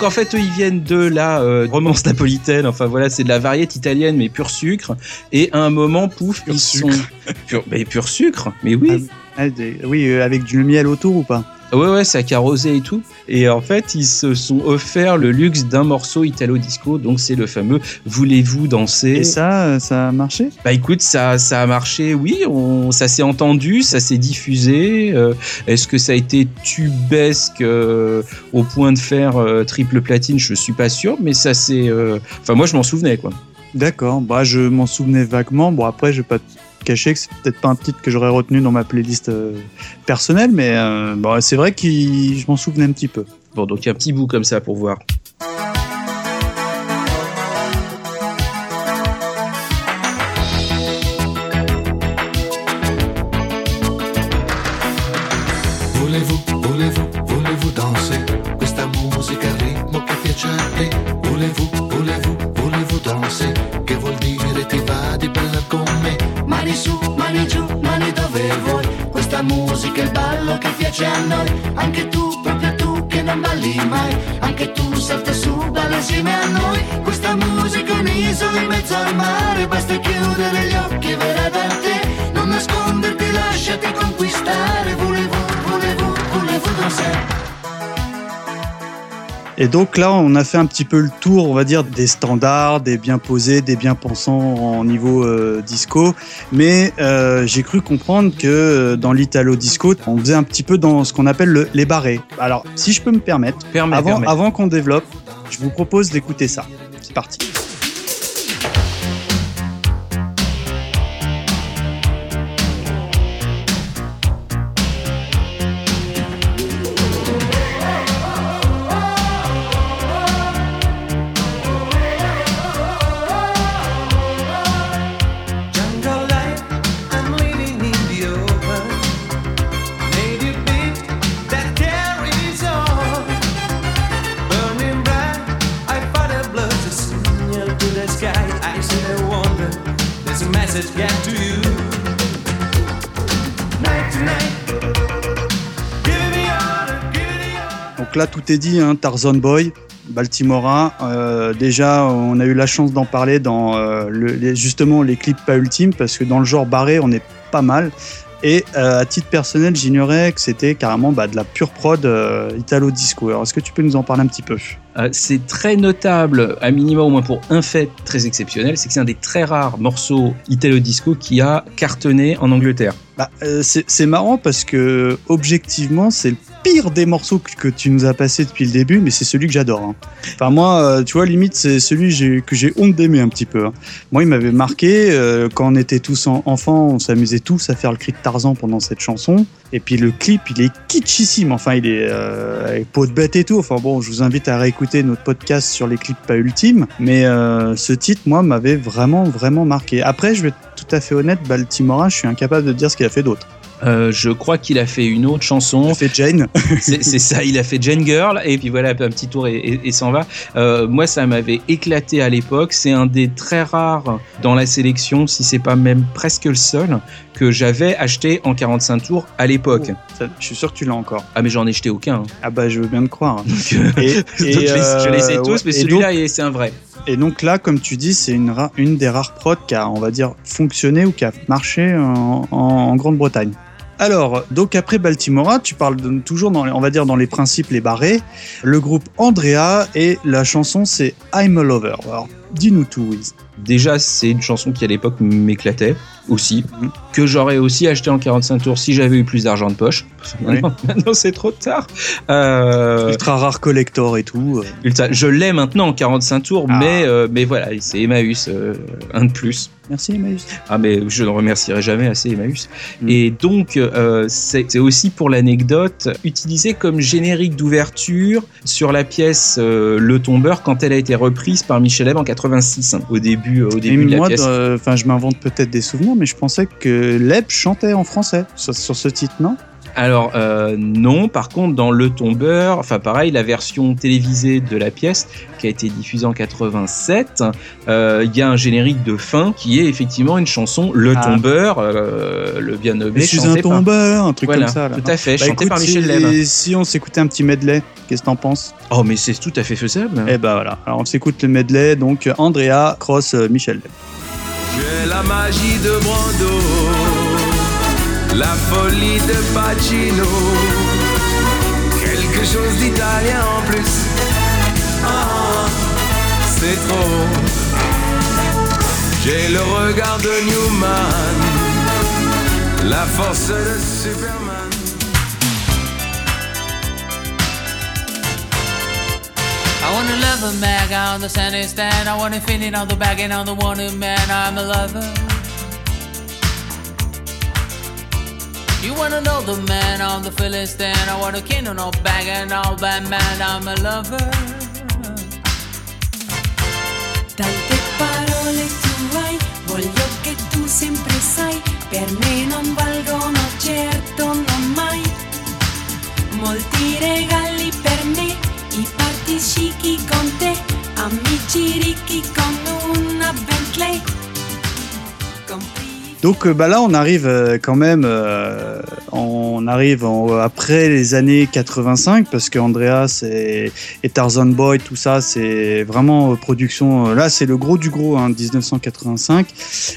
Donc en fait, eux, ils viennent de la euh, romance napolitaine. Enfin voilà, c'est de la variété italienne, mais pur sucre. Et à un moment, pouf, Pur ils sucre. sont pur, mais pur sucre. Mais oui, Ah, des- oui, euh, avec du miel autour ou pas? Ouais ouais, ça carrosé et tout. Et en fait, ils se sont offert le luxe d'un morceau italo disco. Donc c'est le fameux Voulez-vous danser? Et ça, euh, ça a marché? Bah écoute, ça, ça a marché, oui, on, ça s'est entendu, ça s'est diffusé. euh, Est-ce que ça a été tubesque euh, au point de faire euh, triple platine? Je suis pas sûr, mais ça c'est. euh, Enfin, moi je m'en souvenais quoi. D'accord, bah, je m'en souvenais vaguement. Bon, après, je vais pas cacher que c'est peut-être pas un titre que j'aurais retenu dans ma playlist euh, personnelle, mais euh, bon, c'est vrai que je m'en souvenais un petit peu. Bon, donc un petit bout comme ça pour voir. Piace a noi, anche tu, proprio tu che non balli mai, anche tu salta su, balla insieme a noi, questa musica è un'isola in mezzo al mare, basta chiudere gli occhi e verrà da te, non nasconderti, lasciati conquistare, volevo, volevo, volevo danzare. Et donc là, on a fait un petit peu le tour, on va dire, des standards, des bien posés, des bien pensants en niveau euh, disco. Mais euh, j'ai cru comprendre que euh, dans l'italo disco, on faisait un petit peu dans ce qu'on appelle le- les barrés. Alors, si je peux me permettre, avant qu'on développe, je vous propose d'écouter ça. C'est parti. Dit, hein, Tarzan Boy, Baltimora. Euh, déjà, on a eu la chance d'en parler dans euh, justement les clips pas ultimes parce que dans le genre barré, on est pas mal. Et euh, à titre personnel, j'ignorais que c'était carrément bah, de la pure prod italo disco. Alors, est-ce que tu peux nous en parler un petit peu? Euh, c'est très notable, à minima au moins pour un fait très exceptionnel, c'est que c'est un des très rares morceaux italo-disco qui a cartonné en Angleterre. Bah, euh, c'est marrant parce que objectivement, c'est le pire des morceaux que, tu nous as passé depuis le début, mais c'est celui que j'adore. hein. Enfin moi, euh, tu vois, limite c'est celui que j'ai- honte d'aimer un petit peu. hein. Moi, il m'avait marqué quand on était tous en- enfants, on s'amusait tous à faire le cri de Tarzan pendant cette chanson. Et puis le clip, il est kitschissime. Enfin, il est euh, avec peau de bête et tout. Enfin bon, je vous invite à réécouter notre podcast sur les clips pas ultimes. Mais euh, ce titre, moi, m'avait vraiment, vraiment marqué. Après, je vais être tout à fait honnête, Baltimora, je suis incapable de dire ce qu'il a fait d'autre. Euh, je crois qu'il a fait une autre chanson. Il a fait Jane. C'est c'est ça, il a fait Jane Girl et puis voilà un petit tour et, et- et s'en va. Euh, moi, ça m'avait éclaté à l'époque. C'est un des très rares dans la sélection, si c'est pas même presque le seul que j'avais acheté en 45 tours à l'époque. Ça, je suis sûr que tu l'as encore. Ah mais j'en ai jeté aucun. hein. Ah bah je veux bien te croire. Donc, euh, Et, donc je, les, je les ai euh, tous, ouais, mais celui-là, il- c'est un vrai. Et donc là, comme tu dis, c'est une, des rares prods qui a, on va dire, fonctionné ou qui a marché en, en- en Grande-Bretagne. Alors, donc après Baltimora, tu parles de- toujours dans, on va dire, dans les principes, les barrés. Le groupe Andrea et la chanson c'est I'm a Lover. Alors, dis-nous tout, Wiz. Déjà, c'est une chanson qui à l'époque m'éclatait aussi, Mhm. que j'aurais aussi acheté en 45 tours si j'avais eu plus d'argent de poche. Oui. Maintenant, c'est trop tard. Euh, Ultra rare collector et tout. euh. Ultra- je l'ai maintenant en 45 tours, Ah. mais, euh, mais voilà, c'est Emmaüs, euh, un de plus. Merci, Emmaüs. Ah, mais je ne remercierai jamais assez Emmaüs. Mm. Et donc, euh, c'est aussi pour l'anecdote, utilisé comme générique d'ouverture sur la pièce euh, Le Tombeur quand elle a été reprise par Michel Leb en 86, hein, au début, au Et début de la moi, pièce. euh, enfin, je m'invente peut-être des souvenirs, mais je pensais que Leb chantait en français sur, sur ce titre, non? Alors euh, non, par contre dans Le Tombeur, enfin pareil, la version télévisée de la pièce qui a été diffusée en 87, euh, il y a un générique de fin qui est effectivement une chanson Le Ah. Tombeur, euh, le bien nommé, Je suis un par- tombeur, un truc Voilà, comme ça. Là. tout à fait, Bah, chanté écoute, par Michel Leb. Si on s'écoutait un petit medley, qu'est-ce que t'en penses? Oh mais c'est tout à fait faisable. Eh ben voilà, alors on s'écoute le medley, donc Andrea cross Michel Leb. J'ai la magie de Brando, la folie de Pacino, quelque chose d'italien en plus. Ah, c'est trop. J'ai le regard de Newman, la force de Superman. I wanna love a man on the sunny stand. I wanna it on the back and on the wanted man. I'm a lover. You wanna know the man on the Philistine. I wanna king on no bag and all bad man. I'm a lover. Tante parole tu hai, voglio che tu sempre sai, per me non valgono certo non mai. Molti regali per me, i party chic con te, amici ricchi con Donc euh, bah là on arrive euh, quand même, euh, on arrive après les années 85 parce que Andreas et, Tarzan Boy, tout ça c'est vraiment production, là c'est le gros du gros, hein, 1985.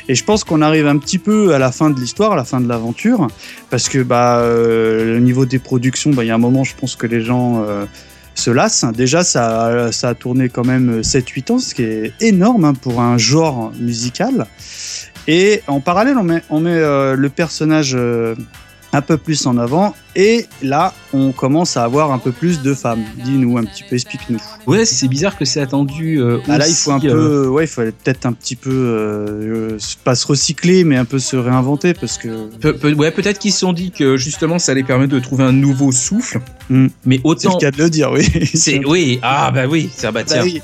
Et je pense qu'on arrive un petit peu à la fin de l'histoire, à la fin de l'aventure, parce que bah, au niveau des productions, bah, il y a un moment je pense que les gens... se lassent. Déjà, ça, ça a tourné quand même 7-8 ans, ce qui est énorme hein, pour un genre musical. Et en parallèle, on met, on met euh, le personnage euh, un peu plus en avant. Et là, on commence à avoir un peu plus de femmes. Dis-nous un petit peu, explique-nous. Ouais, c'est bizarre que c'est attendu. euh, Ah, là, il faut un aussi, euh, peu, ouais, il fallait peut-être un petit peu, pas se recycler, mais un peu se réinventer parce que Pe- pe- ouais, peut-être qu'ils se sont dit que justement ça allait permettre de trouver un nouveau souffle. Hmm. Mais c'est autant. le cas de le dire, oui. C'est oui, ah bah oui, ça bah Bah tiens. oui.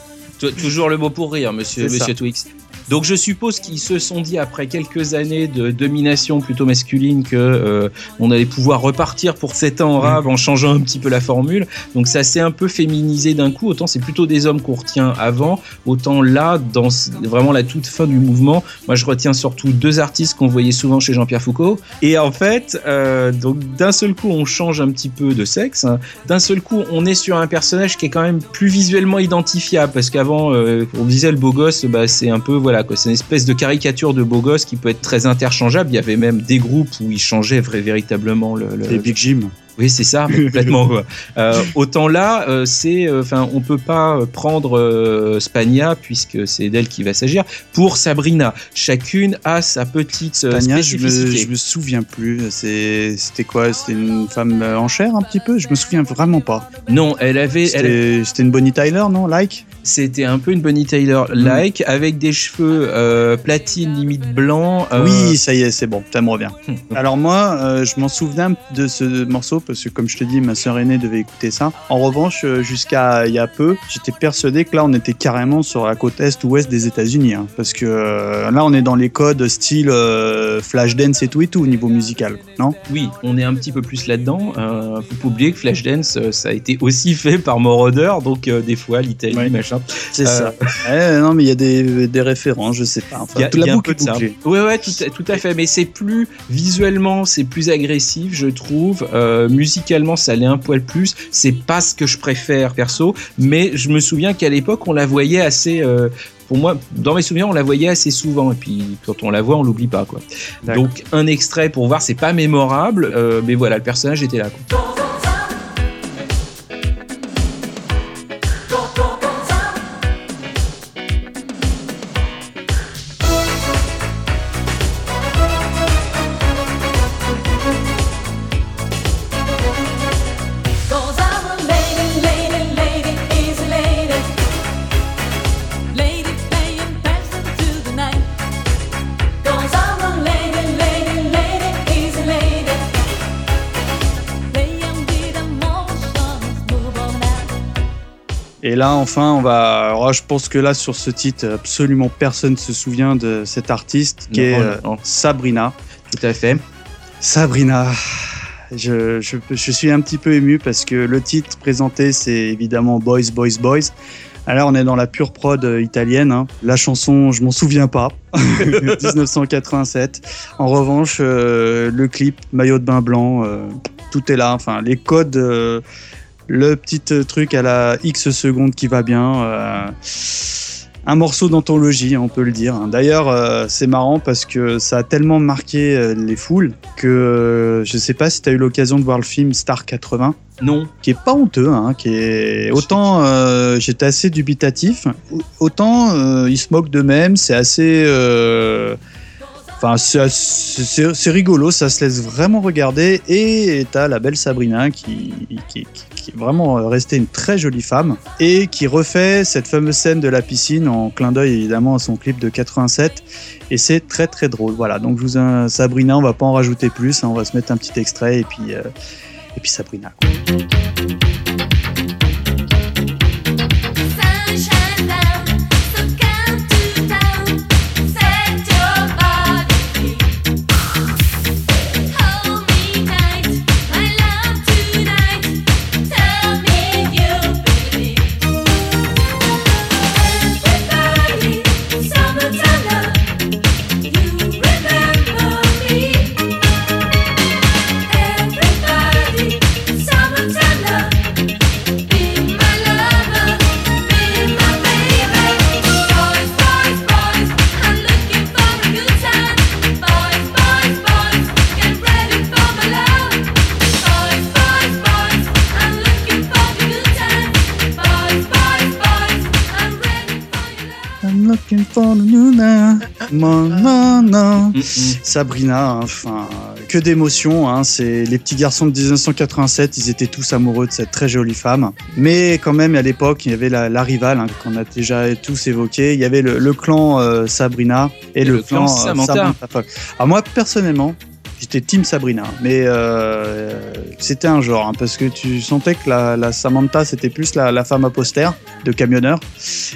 Toujours le mot pour rire, monsieur, C'est ça. monsieur Twix. Donc je suppose qu'ils se sont dit après quelques années de domination plutôt masculine que euh, on allait pouvoir repartir pour 7 ans en rave en changeant un petit peu la formule. Donc ça s'est un peu féminisé d'un coup. Autant c'est plutôt des hommes qu'on retient avant, autant là dans vraiment la toute fin du mouvement, moi je retiens surtout deux artistes qu'on voyait souvent chez Jean-Pierre Foucault. Et en fait, euh, donc d'un seul coup on change un petit peu de sexe. hein. D'un seul coup on est sur un personnage qui est quand même plus visuellement identifiable parce qu'avant euh, on disait le beau gosse, bah, c'est un peu voilà quoi, c'est une espèce de caricature de beau gosse qui peut être très interchangeable. Il y avait même des groupes où ils changeaient vrai, véritablement le, le- Les Big Jim. oui, c'est ça, complètement. quoi. Euh, autant là, euh, c'est, enfin, on peut pas prendre euh, Spagna puisque c'est d'elle qui va s'agir pour Sabrina. Chacune a sa petite euh, Tania, je me, je me souviens plus. C'est- C'était quoi? C'était une femme euh, en chair un petit peu? Je me souviens vraiment pas. Non, elle avait, c'était une Bonnie Tyler, non? Like? C'était un peu une Bonnie Tyler Mm. like avec des cheveux euh, platine limite blanc. euh, Oui, ça y est, c'est bon, ça me revient. hum, Alors moi, euh, je m'en souviens de ce morceau parce que comme je te dis, ma sœur aînée devait écouter ça. En revanche, euh, jusqu'à il y a peu, j'étais persuadé que là, on était carrément sur la côte est ou ouest des États-Unis, hein, parce que là, on est dans les codes style Flashdance et tout et tout au niveau musical, non? Oui, on est un petit peu plus là-dedans. Faut pas oublier que Flashdance, ça a été aussi fait par Moroder, donc des fois l'Italie, Ouais. machin. C'est Euh, ça. Ouais, non, mais il y a des, des références, je sais pas. Enfin, Il y a, y la a un boucle peu de est ça. Ouais, ouais, tout, à- tout à fait. Mais c'est plus visuellement, c'est plus agressif, je trouve. Euh, musicalement, ça l'est un poil plus. C'est pas ce que je préfère perso, mais je me souviens qu'à l'époque, on la voyait assez. euh, pour moi, dans mes souvenirs, on la voyait assez souvent. Et puis, quand on la voit, on l'oublie pas, quoi. Donc, un extrait pour voir, c'est pas mémorable, euh, mais voilà, le personnage était là. quoi. Là, enfin, on va. alors, je pense que là, sur ce titre, absolument personne ne se souvient de cet artiste qui Non, est euh, non. Sabrina. Tout à fait. Sabrina. Je, je, je suis un petit peu ému parce que le titre présenté, c'est évidemment Boys, Boys, Boys. Alors, on est dans la pure prod euh, italienne. hein. La chanson, je m'en souviens pas. 1987. En revanche, euh, le clip, maillot de bain blanc, euh, tout est là. Enfin, les codes, euh, le petit euh, truc à la X secondes qui va bien. euh, un morceau d'anthologie, on peut le dire. D'ailleurs, euh, c'est marrant parce que ça a tellement marqué euh, les foules que je sais pas si tu as eu l'occasion de voir le film Star 80 Non. qui est pas honteux, hein, qui est autant euh, j'étais assez dubitatif, autant euh, ils se moquent d'eux-mêmes, c'est assez, euh, enfin c'est rigolo, ça se laisse vraiment regarder et t'as la belle Sabrina qui, qui, qui- est vraiment restée une très jolie femme et qui refait cette fameuse scène de la piscine en clin d'œil évidemment à son clip de 87 et c'est très très drôle. Voilà, donc je vous in- Sabrina, on va pas en rajouter plus, hein, on va se mettre un petit extrait et puis euh, et puis Sabrina. mm. Sabrina, hein, enfin, que d'émotions. Hein, c'est les petits garçons de 1987, ils étaient tous amoureux de cette très jolie femme. Mais quand même, à l'époque, il y avait la, la rivale hein, qu'on a déjà tous évoqué. Il y avait le, le clan euh, Sabrina et, Et le, le clan clan, euh, Samantha. Alors moi, personnellement, J'étais Team Sabrina, mais euh, c'était un genre, hein, parce que tu sentais que la, la Samantha, c'était plus la, la femme à poster de camionneur.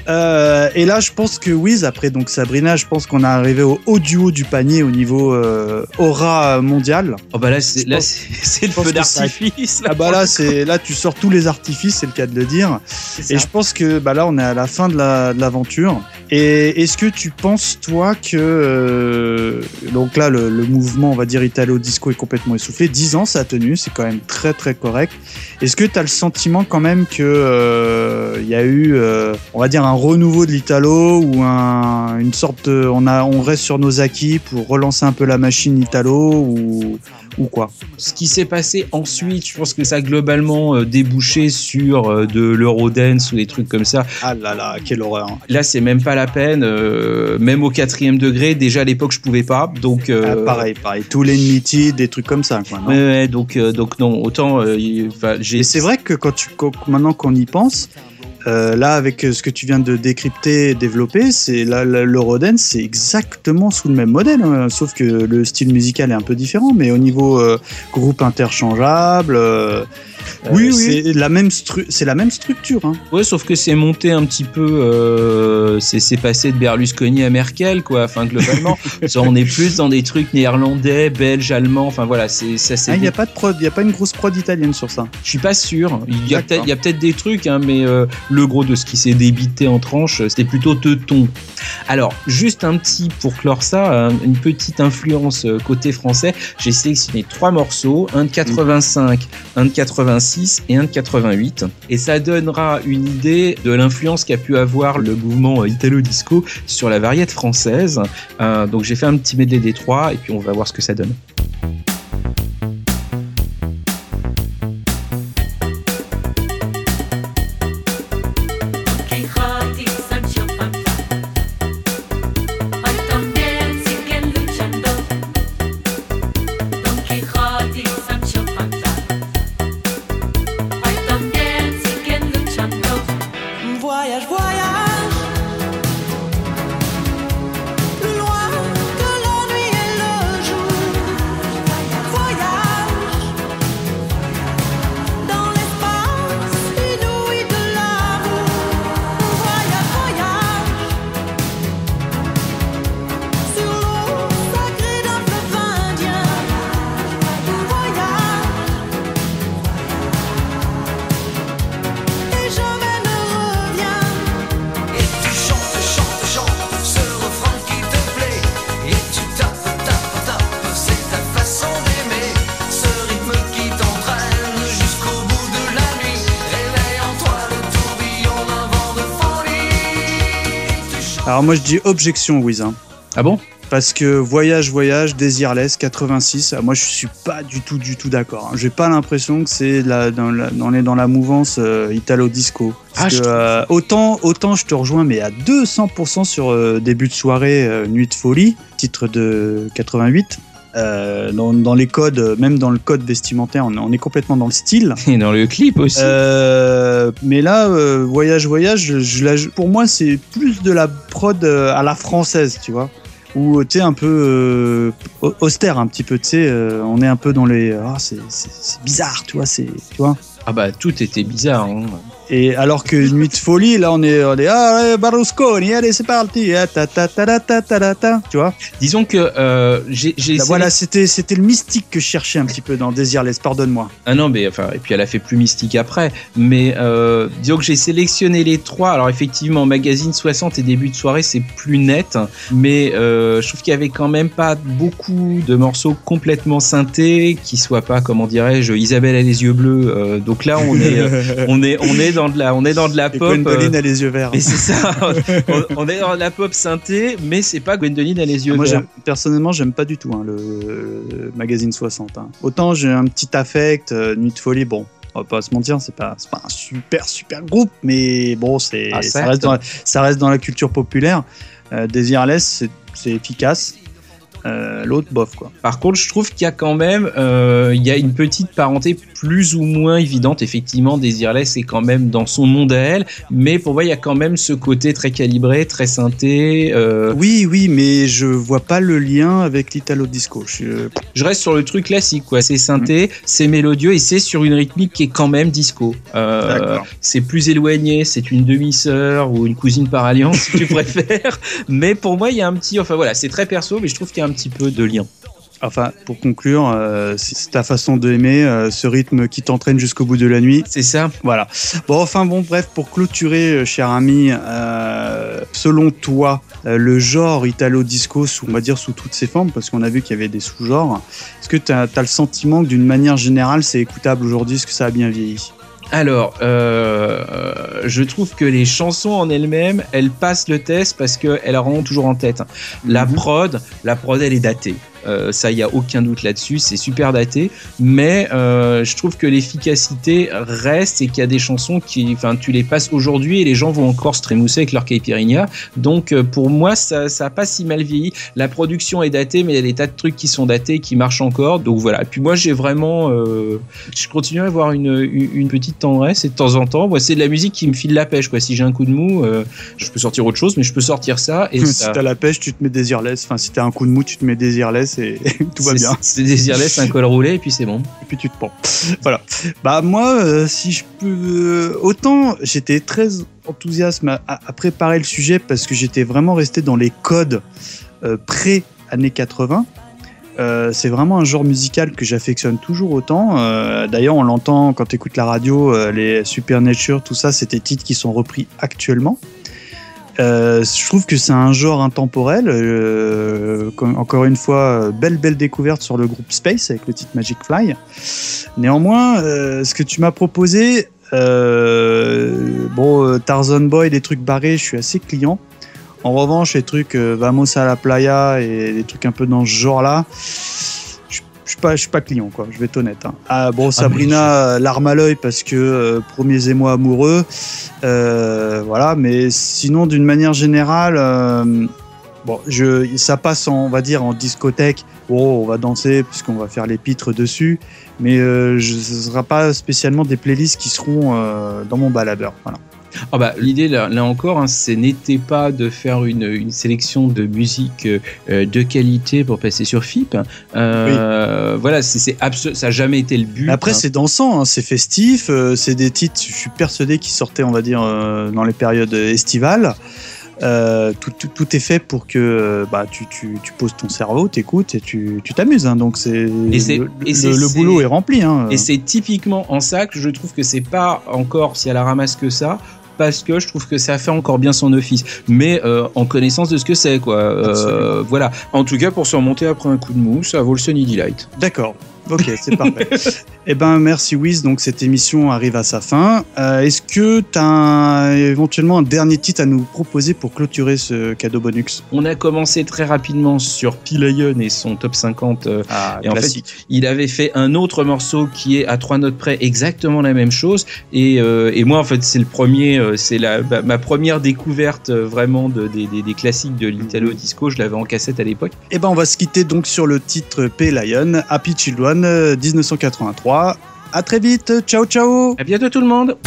Euh, et là, je pense que Wiz, après donc Sabrina, je pense qu'on est arrivé au haut du haut du panier au niveau euh, aura mondial. Oh bah là, c'est le feu d'artifice. là. Ah bah là, c'est là, tu sors tous les artifices, c'est le cas de le dire. Et je pense que bah là, on est à la fin de la- de l'aventure. Et est-ce que tu penses, toi, que. donc là, le, le mouvement, on va dire, italo-disco est complètement essoufflé. 10 ans, ça a tenu, c'est quand même très, très correct. Est-ce que tu as le sentiment, quand même, que euh, il y a eu, euh, on va dire, un renouveau de l'italo ou un, une sorte de. On, a, on reste sur nos acquis pour relancer un peu la machine italo ou, ou quoi Ce qui s'est passé ensuite, je pense que ça a globalement euh, débouché sur euh, de l'eurodance ou des trucs comme ça. Ah là là, quelle horreur. Là, c'est même pas la peine. euh, même au quatrième degré, déjà à l'époque, je pouvais pas. Donc euh, Ah, pareil, pareil. Tout l'Enmity, des trucs comme ça, quoi. non Ouais, donc, euh, donc non, autant c'est vrai que quand tu, quand- maintenant qu'on y pense, euh, là, avec ce que tu viens de décrypter et développer, c'est l'Eurodance, c'est exactement sous le même modèle, hein, sauf que le style musical est un peu différent, mais au niveau euh, groupe interchangeable, euh, Oui, euh, oui. c'est la même c'est la même structure. Hein. Ouais, sauf que c'est monté un petit peu, euh, c'est passé de Berlusconi à Merkel, quoi. Enfin, globalement, on est plus dans des trucs néerlandais, belges, allemands. Enfin voilà, c'est ça. Ah, Il n'y a pas de prod, il y a pas une grosse prod italienne sur ça. Je suis pas sûr. Il y a peut-être, des trucs, hein, mais euh, le gros de ce qui s'est débité en tranches, c'était plutôt teuton. Alors, juste un petit pour clore ça, un- une petite influence côté français. J'ai sélectionné trois morceaux, un de 85, un de 86 et un de 88, et ça donnera une idée de l'influence qu'a pu avoir le mouvement euh, italo-disco sur la variété française. Euh, donc, j'ai fait un petit medley des trois, et puis on va voir ce que ça donne. Alors moi je dis objection, Wiz. hein. Ah bon? Parce que Voyage, Voyage, Désirless, 86, ah, moi je suis pas du tout, du tout d'accord. hein. J'ai pas l'impression que c'est la, dans la- on est dans la mouvance euh, italo-disco. Ah, que, euh, autant, autant je te rejoins, mais à 200% sur euh, début de soirée, Nuit de folie, titre de 88. Euh, dans, dans les codes, même dans le code vestimentaire, on, on est complètement dans le style. Et dans le clip aussi. Euh, mais là, euh, voyage, voyage, je, je la- pour moi, c'est plus de la prod à la française, tu vois. Ou tu sais, un peu au- austère, un petit peu, tu sais. on est un peu dans les. Ah, c'est- bizarre, tu vois. Tu vois. Ah bah tout était bizarre. hein. Et alors que Nuit de folie, là, on est, on est ah, allez, allez, c'est parti, ah, ta, ta, ta, ta, ta, ta, tu vois. Disons que euh, j'ai. Bah, voilà, c'était, c'était le mystique que je cherchais un petit peu dans Désirless, pardonne-moi. Ah non, mais enfin, et puis elle a fait plus mystique après. Mais euh, disons que j'ai sélectionné les trois. Alors effectivement, magazine 60 et début de soirée, c'est plus net, mais euh, je trouve qu'il y avait quand même pas beaucoup de morceaux complètement synthés qui soient pas, comment dirais-je, Isabelle a les yeux bleus. donc là, on est, on est, on est dans de la, on est dans de la pop. Gwendoline euh, a les yeux verts. et c'est ça, on, on est dans de la pop synthé, mais c'est pas Gwendoline a les yeux Moi, verts. personnellement, j'aime pas du tout hein, le, le magazine 60. hein. Autant j'ai un petit affect, euh, Nuit de folie, bon, on va pas se mentir, c'est pas, pas un super super groupe, mais bon, c'est, Ah, ça, reste dans, la- ça reste dans la culture populaire. Euh, Désirless, c'est efficace. Euh, L'autre, bof, quoi. Par contre, je trouve qu'il y a quand même euh, il y a une petite parenté plus ou moins évidente. Effectivement, Desireless est quand même dans son monde à elle, mais pour moi, il y a quand même ce côté très calibré, très synthé. euh, Oui, oui, mais je vois pas le lien avec l'Italo Disco. Je... je reste sur le truc classique, quoi. C'est synthé, c'est mélodieux et c'est sur une rythmique qui est quand même disco. C'est plus éloigné, c'est une demi-sœur ou une cousine par alliance, si tu préfères. Mais pour moi, il y a un petit, enfin voilà, c'est très perso, mais je trouve qu'il y a un petit peu de lien. Enfin, pour conclure, euh, c'est ta façon de aimer, euh, ce rythme qui t'entraîne jusqu'au bout de la nuit. C'est ça. Voilà. Bon, enfin, bon, bref, pour clôturer, euh, cher ami, euh, selon toi, le genre italo-disco, on va dire sous toutes ses formes, parce qu'on a vu qu'il y avait des sous-genres, est-ce que tu as, le sentiment que d'une manière générale, c'est écoutable aujourd'hui? Est-ce que ça a bien vieilli? Alors, euh, je trouve que les chansons en elles-mêmes, elles passent le test parce qu'elles rendent toujours en tête. La Mhm. prod, la prod, elle est datée. Euh, ça, il y a aucun doute là-dessus. C'est super daté, mais euh, je trouve que l'efficacité reste et qu'il y a des chansons qui, enfin, tu les passes aujourd'hui et les gens vont encore se trémousser avec leur caipirinha. Donc, euh, pour moi, ça, ça a pas si mal vieilli. La production est datée, mais il y a des tas de trucs qui sont datés, qui marchent encore. Donc voilà. Et puis moi, j'ai vraiment, euh, je continue à avoir une, petite tendresse et de temps en temps, moi, c'est de la musique qui me file la pêche. Quoi. Si j'ai un coup de mou, je peux sortir autre chose, mais je peux sortir ça et Si ça. t'as la pêche, tu te mets désirless. Enfin, si t'as un coup de mou, tu te mets désirless et tout va c'est- bien. C'est désirless, un col roulé et puis c'est bon. et puis tu te prends. Voilà. Bah moi, euh, si je peux, euh, autant j'étais très enthousiaste à, à préparer le sujet parce que j'étais vraiment resté dans les codes euh, pré années 80. Euh, c'est vraiment un genre musical que j'affectionne toujours autant. Euh, D'ailleurs, on l'entend quand tu écoutes la radio, euh, les Supernature, tout ça, c'est des titres qui sont repris actuellement. Euh, je trouve que c'est un genre intemporel. Euh, encore une fois, belle belle découverte sur le groupe Space avec le titre Magic Fly. Néanmoins, euh, ce que tu m'as proposé, bon, Tarzan Boy, des trucs barrés, je suis assez client. En revanche, les trucs Vamos a la playa et des trucs un peu dans ce genre-là, je suis pas, je suis pas client, quoi. Je vais être honnête. hein. Ah bon, Sabrina, euh, larme à l'œil parce que euh, premiers émois amoureux, euh, voilà. Mais sinon, d'une manière générale, euh, bon, je, ça passe, en, on va dire, en discothèque. Oh, on va danser puisqu'on va faire les pitres dessus, mais euh, je, ce sera pas spécialement des playlists qui seront euh, dans mon baladeur. Voilà. Ah bah, L'idée, là, là encore, hein, ce n'était pas de faire une, une sélection de musique euh, de qualité pour passer sur FIP. Euh, Voilà, c'est c'est abso- ça n'a jamais été le but. Après, hein. c'est dansant, hein, c'est festif, euh, c'est des titres, je suis persuadé, qui sortaient, on va dire, dans les périodes estivales. Euh, tout, tout- tout est fait pour que bah, tu, tu- tu poses ton cerveau, t'écoutes et tu tu t'amuses. hein. donc c'est Et c'est- le, et le- c'est- le c'est- boulot est rempli. hein. Et c'est typiquement en ça que je trouve que c'est pas encore si à la ramasse que ça. Parce que je trouve que ça fait encore bien son office, mais euh, en connaissance de ce que c'est, quoi. Euh, voilà. En tout cas, pour se remonter après un coup de mou, ça vaut le Sunny Delight. D'accord. Ok, c'est parfait. Eh ben merci Wiz, donc cette émission arrive à sa fin. Euh, est-ce que tu as éventuellement un dernier titre à nous proposer pour clôturer ce cadeau bonus? On a commencé très rapidement sur Pilayon et son top 50 euh, ah, et classique. En fait, il avait fait un autre morceau qui est à trois notes près exactement la même chose et, euh, et moi en fait c'est le premier, c'est la ma première découverte vraiment de, des, classiques de l'italo mhm. disco. Je l'avais en cassette à l'époque. Eh ben on va se quitter donc sur le titre Pilayon, Happy Children 1983. 3. À très vite. Ciao, ciao. À bientôt tout le monde.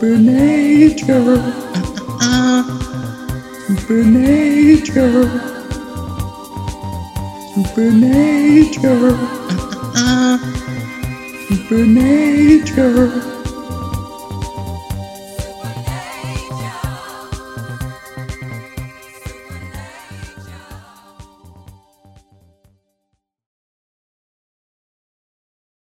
Supernature. Supernature. Supernature. Supernature.